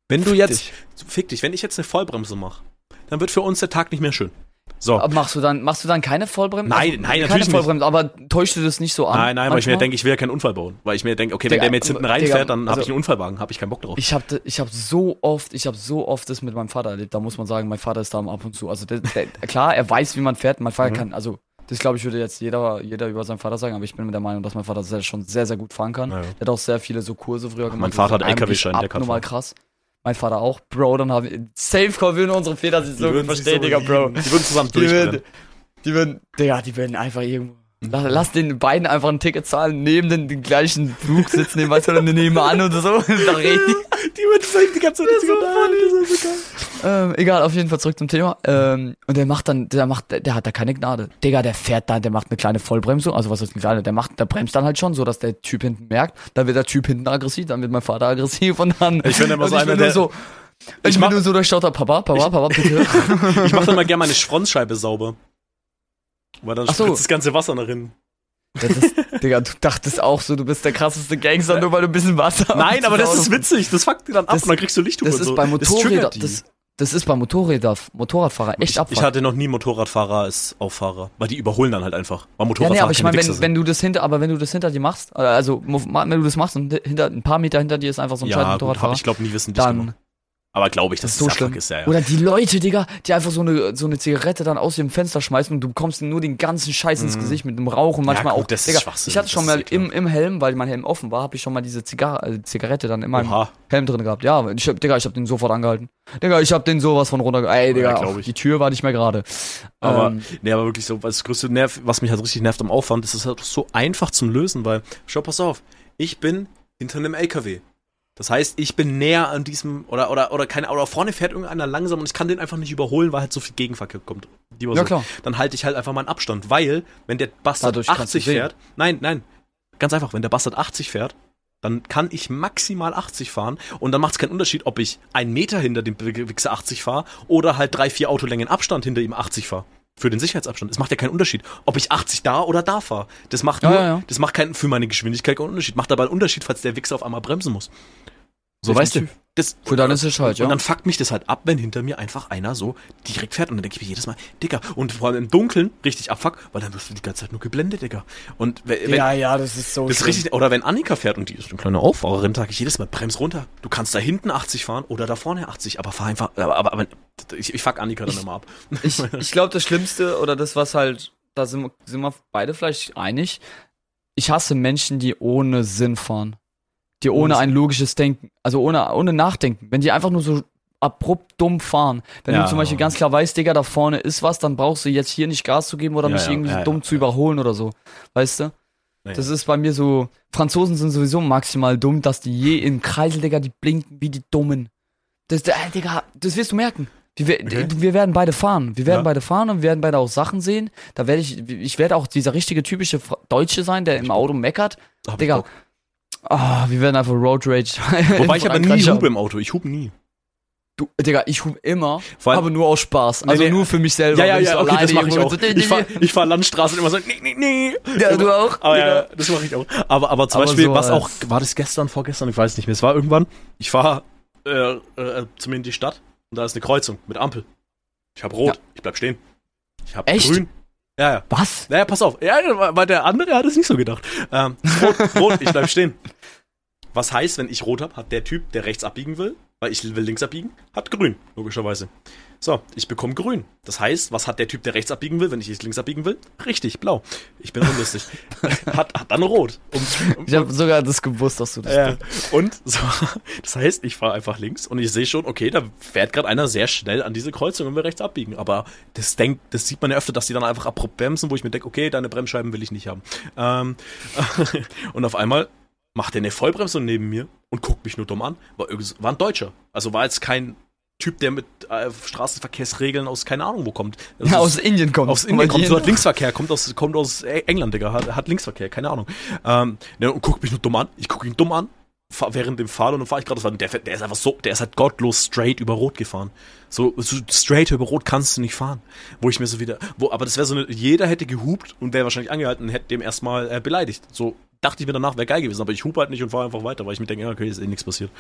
wenn du Fick jetzt, dich. fick dich, wenn ich jetzt eine Vollbremse mache, dann wird für uns der Tag nicht mehr schön. So. Aber machst du dann, machst du dann keine Vollbremse? Nein, Also, nein, keine natürlich nicht. Vollbremse, aber täuschst du das nicht so an? Nein, nein, weil ich mir denke, ich will ja keinen Unfall bauen. Weil ich mir denke, okay, wenn Digga, der mir jetzt hinten reinfährt, dann habe also- ich einen Unfallwagen, habe ich keinen Bock drauf. Ich habe ich hab so oft, ich habe so oft das mit meinem Vater erlebt. Da muss man sagen, mein Vater ist da ab und zu. Also der, der, [LAUGHS] klar, er weiß, wie man fährt. Mein Vater Mhm. kann, also das glaube ich würde jetzt jeder, jeder über seinen Vater sagen, aber ich bin mit der Meinung, dass mein Vater sehr, schon sehr, sehr gut fahren kann. Ja, ja. Der hat auch sehr viele so Kurse früher gemacht. mein Vater hat LKW-Schein, der kann abnormal fahren. krass. Mein Vater auch. Bro, dann haben wir, Safe Call würden unsere Väter sich so gut verstehen, Digga, Bro. Die würden zusammen Die würden, die würden, Digga, die würden einfach irgendwo. Lass, lass den beiden einfach ein Ticket zahlen, neben den, den gleichen Flug sitzen, nehmen, weißt du, nebenan oder so. [LAUGHS] Da reden die. Die würden safe die ganze Zeit Das so funny. das ist so geil. Ähm, egal, auf jeden Fall zurück zum Thema. Ähm, und der macht dann, der macht, der, hat da keine Gnade. Digga, der fährt da, der macht eine kleine Vollbremsung, also was ist eine kleine, der macht, der bremst dann halt schon, so dass der Typ hinten merkt, dann wird der Typ hinten aggressiv, dann wird mein Vater aggressiv und dann. Ich [LAUGHS] bin immer so ich einer, bin nur der- so, ich, Ich mach- nur so durchschaut, Papa, Papa, Papa, bitte. [LAUGHS] Ich mache [LAUGHS] dann mal gerne meine Frontscheibe sauber. Weil dann Ach so. das ganze Wasser nach hinten. Das ist, Digga, du dachtest auch so, du bist der krasseste Gangster, nur weil du ein bisschen Wasser Nein, aber das ist witzig. Das fuckt dir dann ab Das- und dann kriegst du Lichthupe Das ist so. bei Motorrädern, das, das ist bei Motorräder, Motorradfahrer echt ich, abfuck. ich hatte noch nie Motorradfahrer als Auffahrer, weil die überholen dann halt einfach. Weil Ja, Motorradfahrer nee, aber ich meine, wenn, wenn du das hinter, aber wenn du das hinter dir machst, äh, also wenn du das machst und hinter ein paar Meter hinter dir ist einfach so ein scheiß ja, gut, Motorradfahrer, hab ich glaube nie wissen dann gemacht. Aber glaube ich, dass das ist so schlimm. Ist, ja, ja. Oder die Leute, Digga, die einfach so eine, so eine Zigarette dann aus ihrem Fenster schmeißen und du bekommst nur den ganzen Scheiß ins Mhm. Gesicht mit dem Rauch und manchmal gut, auch. das ist Digga, Schwachsinn, ich hatte das schon ist mal im, im Helm, weil mein Helm offen war, habe ich schon mal diese Zigar äh, Zigarette dann in meinem Oha. Helm drin gehabt. Ja, ich hab, Digga, ich hab den sofort angehalten. Digga, ich hab den sowas von runter. Ey, Digga, Ja, auch ich. die Tür war nicht mehr gerade. Aber, Ähm, nee, aber wirklich so, was das größte Nerv, was mich halt richtig nervt am Aufwand, ist es halt so einfach zum Lösen, weil, schau, pass auf, ich bin hinter einem LKW. Das heißt, ich bin näher an diesem, oder, oder, oder keine, oder vorne fährt irgendeiner langsam und ich kann den einfach nicht überholen, weil halt so viel Gegenverkehr kommt. Ja, so. klar. Dann halte ich halt einfach meinen Abstand, weil, wenn der Bastard Dadurch kannst du 80 sehen. fährt, nein, nein, ganz einfach, wenn der Bastard 80 fährt, dann kann ich maximal 80 fahren und dann macht es keinen Unterschied, ob ich einen Meter hinter dem Wichser 80 fahre oder halt drei, vier Autolängen Abstand hinter ihm 80 fahre. Für den Sicherheitsabstand. Es macht ja keinen Unterschied, ob ich 80 da oder da fahre. Das macht Ja, nur, ja, ja. das macht keinen, für meine Geschwindigkeit keinen Unterschied. Macht aber einen Unterschied, falls der Wichser auf einmal bremsen muss. So, weißt du? Das, Für dann ist es halt, ja. Und dann fuckt mich das halt ab, wenn hinter mir einfach einer so direkt fährt. Und dann denke ich mir jedes Mal, Digga, und vor allem im Dunkeln richtig abfuck, weil dann wirst du die ganze Zeit nur geblendet, Digga. Und wenn, ja, ja, das ist so. Das ist richtig, oder wenn Annika fährt und die ist eine kleine Auffahrerin, sage ich jedes Mal, brems runter. Du kannst da hinten 80 fahren oder da vorne 80, aber fahr einfach, aber, aber, aber ich, ich fuck Annika dann ich, immer ab. Ich, [LAUGHS] ich glaube, das Schlimmste oder das, was halt, da sind, sind wir beide vielleicht einig, ich hasse Menschen, die ohne Sinn fahren die ohne ein logisches Denken, also ohne, ohne Nachdenken, wenn die einfach nur so abrupt dumm fahren. Wenn ja. du zum Beispiel ganz klar weißt, Digga, da vorne ist was, dann brauchst du jetzt hier nicht Gas zu geben oder ja, mich ja, irgendwie so dumm zu überholen oder so. Weißt du? Das ist bei mir so, Franzosen sind sowieso maximal dumm, dass die je in Kreisel, Digga, die blinken wie die Dummen. Das, äh, Digga, das wirst du merken. Wir, okay. wir werden beide fahren. Wir werden beide fahren und wir werden beide auch Sachen sehen. Da werde ich, ich werde auch dieser richtige typische Deutsche sein, der im Auto meckert. Digga, Ah, oh, wir werden einfach Road Rage. [LAUGHS] Wobei ich aber nie hube im Auto. Ich hub nie. Du, Digga, ich hub immer, allem, aber nur aus Spaß. Also nee, nur für mich selber. Ja, ja, ja, okay, das mach ich auch. So, ich fahr, ich fahr Landstraße und immer so, nee, nee, nee. Ja, du auch? Aber ja, das mache ich auch. Aber, aber zum aber Beispiel, so was auch, war das gestern, vorgestern, ich weiß nicht mehr, es war irgendwann, ich fahr äh, äh, zu mir in die Stadt und da ist eine Kreuzung mit Ampel. Ich hab rot, ja. ich bleib stehen. Ich hab Echt? grün, ja, ja. Was? Naja, pass auf. Ja, weil der andere hat es nicht so gedacht. Ähm, rot, rot, ich bleib stehen. Was heißt, wenn ich rot habe, hat der Typ, der rechts abbiegen will, weil ich will links abbiegen, hat grün, logischerweise. So, ich bekomme grün. Das heißt, was hat der Typ, der rechts abbiegen will, wenn ich jetzt links abbiegen will? Richtig, blau. Ich bin unlustig. [LAUGHS] hat, hat dann rot. Und, und, ich habe sogar das gewusst, dass du das äh, Und so, das heißt, ich fahre einfach links und ich sehe schon, okay, da fährt gerade einer sehr schnell an diese Kreuzung und will rechts abbiegen. Aber das denkt, das sieht man ja öfter, dass die dann einfach abrupt bremsen, wo ich mir denke, okay, deine Bremsscheiben will ich nicht haben. Ähm, [LAUGHS] und auf einmal macht er eine Vollbremsung neben mir und guckt mich nur dumm an. War, war ein Deutscher. Also war jetzt kein Typ, der mit äh, Straßenverkehrsregeln aus keine Ahnung wo kommt. Ja, aus Indien kommt. Aus Indien kommt, so hat Linksverkehr, kommt aus, kommt aus England, Digga, hat, hat Linksverkehr, keine Ahnung. Ähm, ne, und guckt mich nur dumm an. Ich gucke ihn dumm an, fahr, während dem Fahren und dann fahre ich gerade, der, der ist einfach so, der ist halt gottlos straight über Rot gefahren. So, so straight über Rot kannst du nicht fahren. Wo ich mir so wieder, wo, aber das wäre so eine, jeder hätte gehupt und wäre wahrscheinlich angehalten und hätte dem erstmal äh, beleidigt. So, dachte ich mir danach, wäre geil gewesen, aber ich hupe halt nicht und fahre einfach weiter, weil ich mir denke, okay, ist eh nichts passiert.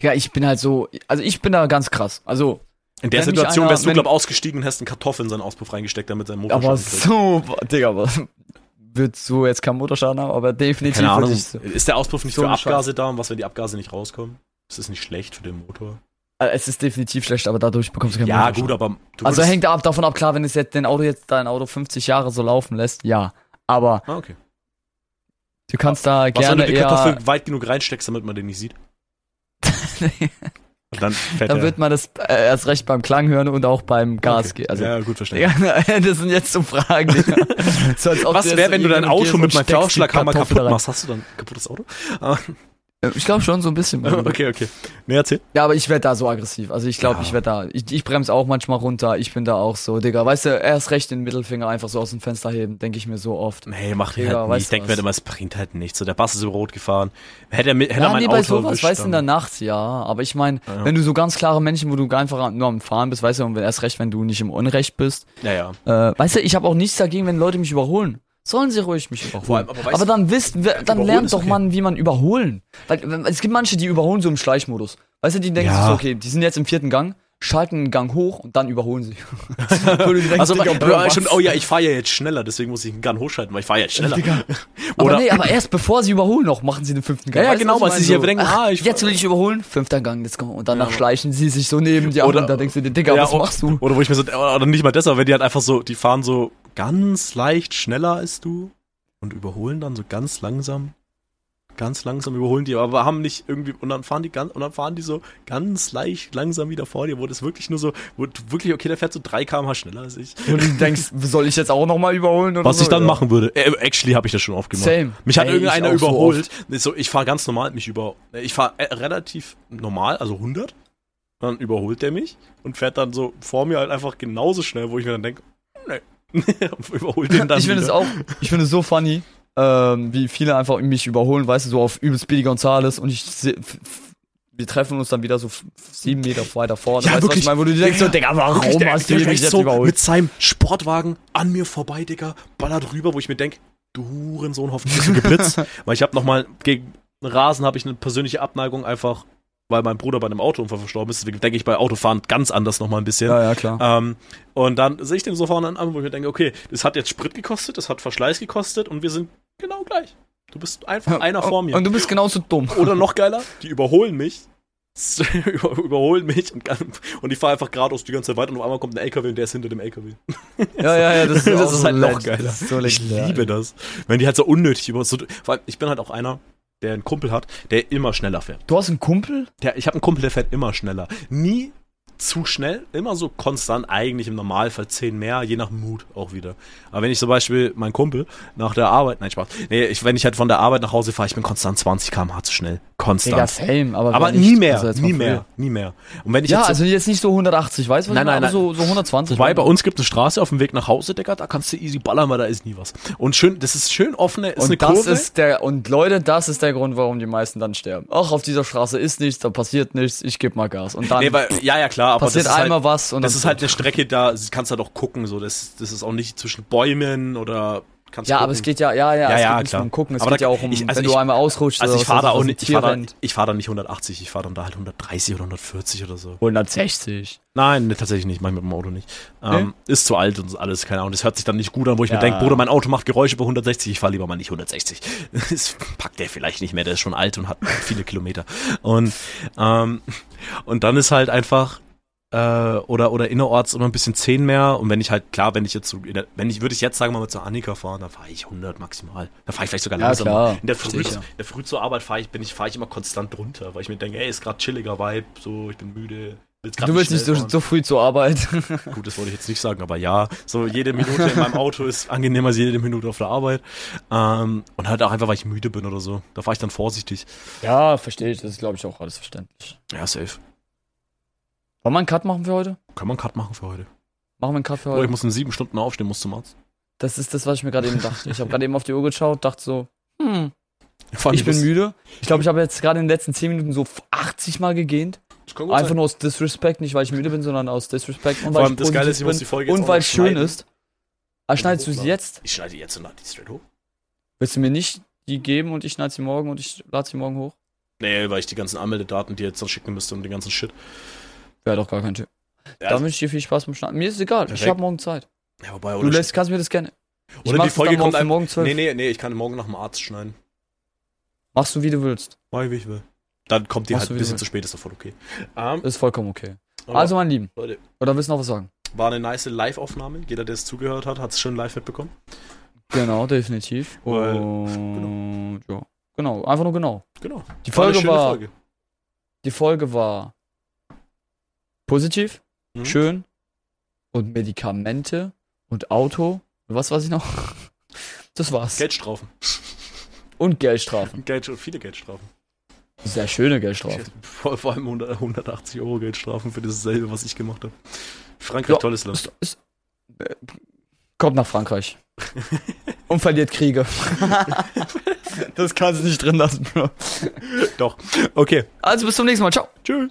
Ja, ich bin halt so, also ich bin da ganz krass. Also in der Situation einer, wärst du, glaub Ausgestiegen und hättest einen Kartoffel in seinen Auspuff reingesteckt, damit sein Motor Aber so, Digga, aber [LAUGHS] wird so jetzt kein Motorschaden haben, aber definitiv. Keine Ahnung, so ist der Auspuff nicht so für Abgase da und was, wenn die Abgase nicht rauskommen? Ist das nicht schlecht für den Motor? Äh, es ist definitiv schlecht, aber dadurch bekommst du keinen Ja, gut, aber. also hängt ab, davon ab, klar, wenn es jetzt dein Auto jetzt dein Auto 50 Jahre so laufen lässt, ja. Aber ah, okay. Du kannst da Was, gerne wenn du die Kartoffel weit genug reinsteckst, damit man den nicht sieht? [LAUGHS] dann, dann wird man das äh, erst recht beim Klang hören und auch beim Gas okay. Also, ja, gut verstanden. [LAUGHS] das sind jetzt so Fragen. [LAUGHS] so, Was wäre, wenn du dein Auto mit meinem Vorschlaghammer kaputt machst? Hast du dann ein kaputtes Auto? Äh, ich glaube schon so ein bisschen. [LAUGHS] okay, okay. Nee, erzähl. Ja, aber ich werde da so aggressiv. Also ich glaube, ja. ich werde da. Ich, ich bremse auch manchmal runter. Ich bin da auch so, Digga. Weißt du, erst recht den Mittelfinger einfach so aus dem Fenster heben, denke ich mir so oft. Nee, macht Digga, halt nie. Ich denke mir immer, es bringt halt nichts. So, der Bass ist über Rot gefahren. Hätte er, hätte ja, er mein nee, Auto bei sowas, weißt du, in der Nacht, ja. Aber ich meine, ja. wenn du so ganz klare Menschen, wo du einfach nur am Fahren bist, weißt du, und erst recht, wenn du nicht im Unrecht bist. Ja, ja. Äh, weißt du, ich habe auch nichts dagegen, wenn Leute mich überholen. Sollen sie ruhig mich überholen. Allem, aber, aber, dann wisst, dann lernt doch okay. man, wie man überholen. Weil es gibt manche, die überholen so im Schleichmodus. Weißt du, die denken ja. so, okay, die sind jetzt im vierten Gang, schalten einen Gang hoch und dann überholen sie. [LAUGHS] also, Bro, schon, oh ja, ich fahre ja jetzt schneller, deswegen muss ich einen Gang hochschalten, weil ich fahre jetzt schneller. [LAUGHS] aber nee, aber erst bevor sie überholen noch, machen sie den fünften Gang. Ja, ja genau, weil sie sich ja denken, ah, ich Jetzt will ich überholen, fünfter Gang, let's go. Und danach ja. schleichen sie sich so neben dir oder, und da denkst du dir, Digga, ja, was machst du? Oder wo ich mir so, oder nicht mal deshalb, wenn die halt einfach so, die fahren so ganz leicht schneller als du und überholen dann so ganz langsam, ganz langsam überholen die, aber haben nicht irgendwie, und dann fahren die ganz, und dann fahren die so ganz leicht langsam wieder vor dir, wo das wirklich nur so, wo wirklich, okay, der fährt so 3 km/h schneller als ich. Und du denkst, soll ich jetzt auch nochmal überholen oder Was so, ich dann ja. machen würde. Äh, actually habe ich das schon oft gemacht. Same. Mich hat Ey, irgendeiner überholt. So, so ich fahre ganz normal mich über, ich fahre äh, relativ normal, also 100. Dann überholt der mich und fährt dann so vor mir halt einfach genauso schnell, wo ich mir dann denke, nee, [LAUGHS] Überholt den dann. Ich finde es auch, ich finde es so funny, ähm, wie viele einfach mich überholen, weißt du, so auf übelst Speedy Gonzales und ich wir treffen uns dann wieder so sieben Meter weiter vorne. Ja, weißt, wirklich, was ich meine, wo du denkst, ja, so, Digga, warum wirklich, hast du mich jetzt so überholt? Mit seinem Sportwagen an mir vorbei, Digga, ballert rüber, wo ich mir denk, du Hurensohn, hoffentlich bist du geblitzt. [LAUGHS] Weil ich habe nochmal gegen Rasen habe ich eine persönliche Abneigung einfach weil mein Bruder bei einem Autounfall verstorben ist. Deswegen denke ich bei Autofahren ganz anders nochmal ein bisschen. Ja, ja, klar. Ähm, und dann sehe ich den so vorne an, wo ich mir denke, okay, das hat jetzt Sprit gekostet, das hat Verschleiß gekostet und wir sind genau gleich. Du bist einfach einer vor mir. Und du bist genauso dumm. Oder noch [LAUGHS] geiler, die überholen mich. [LAUGHS] Über, überholen mich und, und ich fahre einfach geradeaus die ganze Zeit weiter und auf einmal kommt ein LKW und der ist hinter dem LKW. Ja, ja, ja, das, [LAUGHS] ist, Das ist halt noch geiler. So Ich liebe das. Wenn die halt so unnötig über so, weil ich bin halt auch einer, der einen Kumpel hat, der immer schneller fährt. Du hast einen Kumpel? Der, ich habe einen Kumpel, der fährt immer schneller. Nie zu schnell, immer so konstant, eigentlich im Normalfall 10 mehr, je nach Mut auch wieder. Aber wenn ich zum Beispiel mein Kumpel nach der Arbeit, nein, Spaß, nee, ich, wenn ich halt von der Arbeit nach Hause fahre, ich bin konstant 20 km/h zu schnell. Konstant. Digga, same, aber, aber nie mehr, also nie mehr, nie mehr. Und wenn ich Ja, jetzt so, also jetzt nicht so 180, weißt du? Nein, nein, Aber So, so 120. Wobei, bei uns gibt es eine Straße auf dem Weg nach Hause, Digga, da kannst du easy ballern, weil da ist nie was. Und schön, das ist schön offene, ist eine und das Kurve. ist der und Leute, das ist der Grund, warum die meisten dann sterben. Ach, auf dieser Straße ist nichts, da passiert nichts, ich geb mal Gas und dann nee, weil, ja, ja, klar, aber passiert das ist einmal halt, was und das ist halt eine Strecke, da kannst du halt auch gucken, so, das, das ist auch nicht zwischen Bäumen oder kannst Ja, gucken. aber es geht ja, ja, ja, Ja, es ja, geht nicht klar. nur um gucken, es Aber geht da- ja auch um, ich- also wenn ich- du einmal ausrutschst Also ich fahre da auch nicht, ich fahre da, ich fahre da nicht 180, ich fahre dann da halt 130 oder 140 oder so. 160. Nein, nee, tatsächlich nicht, mach ich mit dem Auto nicht. Ähm, Ist zu alt und alles, keine Ahnung. Das hört sich dann nicht gut an, wo ich Ja. mir denke, Bruder, mein Auto macht Geräusche bei 160, ich fahre lieber mal nicht 160. [LAUGHS] Das packt der vielleicht nicht mehr, der ist schon alt und hat viele Kilometer. Und, ähm, und dann ist halt einfach, äh, oder, oder innerorts immer ein bisschen 10 mehr. Und wenn ich halt, klar, wenn ich jetzt so, der, wenn ich, würde ich jetzt sagen, mal zur Annika fahren, dann fahre ich 100 maximal. Dann fahre ich vielleicht sogar Ja, langsamer. klar. In der Früh, in der Früh zur Arbeit fahre ich, bin ich, fahre ich immer konstant drunter, weil ich mir denke, ey, ist gerade chilliger Vibe, so, ich bin müde. Du willst nicht so, so früh zur Arbeit. [LAUGHS] Gut, das wollte ich jetzt nicht sagen, aber ja, so jede Minute in meinem Auto ist angenehmer als jede Minute auf der Arbeit. Ähm, und halt auch einfach, weil ich müde bin oder so. Da fahre ich dann vorsichtig. ja, verstehe ich, das ist glaube ich auch alles verständlich. Ja, safe. Wollen wir einen Cut machen für heute? Können wir einen Cut machen für heute? Machen wir einen Cut für Oh, ich heute? muss in sieben Stunden aufstehen, muss zum Arzt. Das ist das, was ich mir gerade eben dachte. Ich habe gerade eben auf die Uhr geschaut, dachte so, hm, ich bin müde. Ich glaube, ich habe jetzt gerade in den letzten 10 Minuten so 80 Mal gegähnt. Einfach sein. nur aus Disrespect, nicht weil ich müde bin, sondern aus Disrespect und weil ich das Geile ist, ich muss die Folge und weil es schön ist. Aber schneidest du sie jetzt? Ich schneide jetzt und lade die straight hoch. Willst du mir nicht die geben und ich schneide sie morgen und ich lade sie morgen hoch? Nee, weil ich die ganzen Anmeldedaten dir jetzt noch schicken müsste und den ganzen Shit. Wäre doch gar kein Thema. Ja, Da wünsche ich dir viel Spaß beim Schneiden. Mir ist egal, ich Perfekt. habe morgen Zeit. ja, wobei, Du lässt, kannst mir das gerne. Ich oder die es Folge morgen kommt morgen 12. Nee, nee, nee, ich kann morgen nach dem Arzt schneiden. Machst du, wie du willst. Mach ich, wie ich will. Dann kommt die Machst halt ein bisschen zu spät, ist doch voll okay. Ähm, Das ist vollkommen okay. Also, mein Lieben. Leute, Oder willst du noch was sagen? war eine nice Live-Aufnahme. Jeder, der es zugehört hat, hat es schon live mitbekommen. Genau, definitiv. Weil- Und ja. Genau, einfach nur genau. Genau. Die War Folge schöne war, Folge. die Folge war positiv, Mhm. schön und Medikamente und Auto und was weiß ich noch? [LAUGHS] Das war's. Geldstrafen. Und Geldstrafen. Geld, viele Geldstrafen. Sehr schöne Geldstrafen. Vor, vor allem 100, 180 Euro Geldstrafen für dasselbe, was ich gemacht habe. Frankreich, Ja, tolles Land. Ist, ist, äh, kommt nach Frankreich. [LAUGHS] und verliert Kriege. [LAUGHS] das kannst du nicht drin lassen, Bro. Doch. Okay. Also bis zum nächsten Mal. Ciao. Tschüss.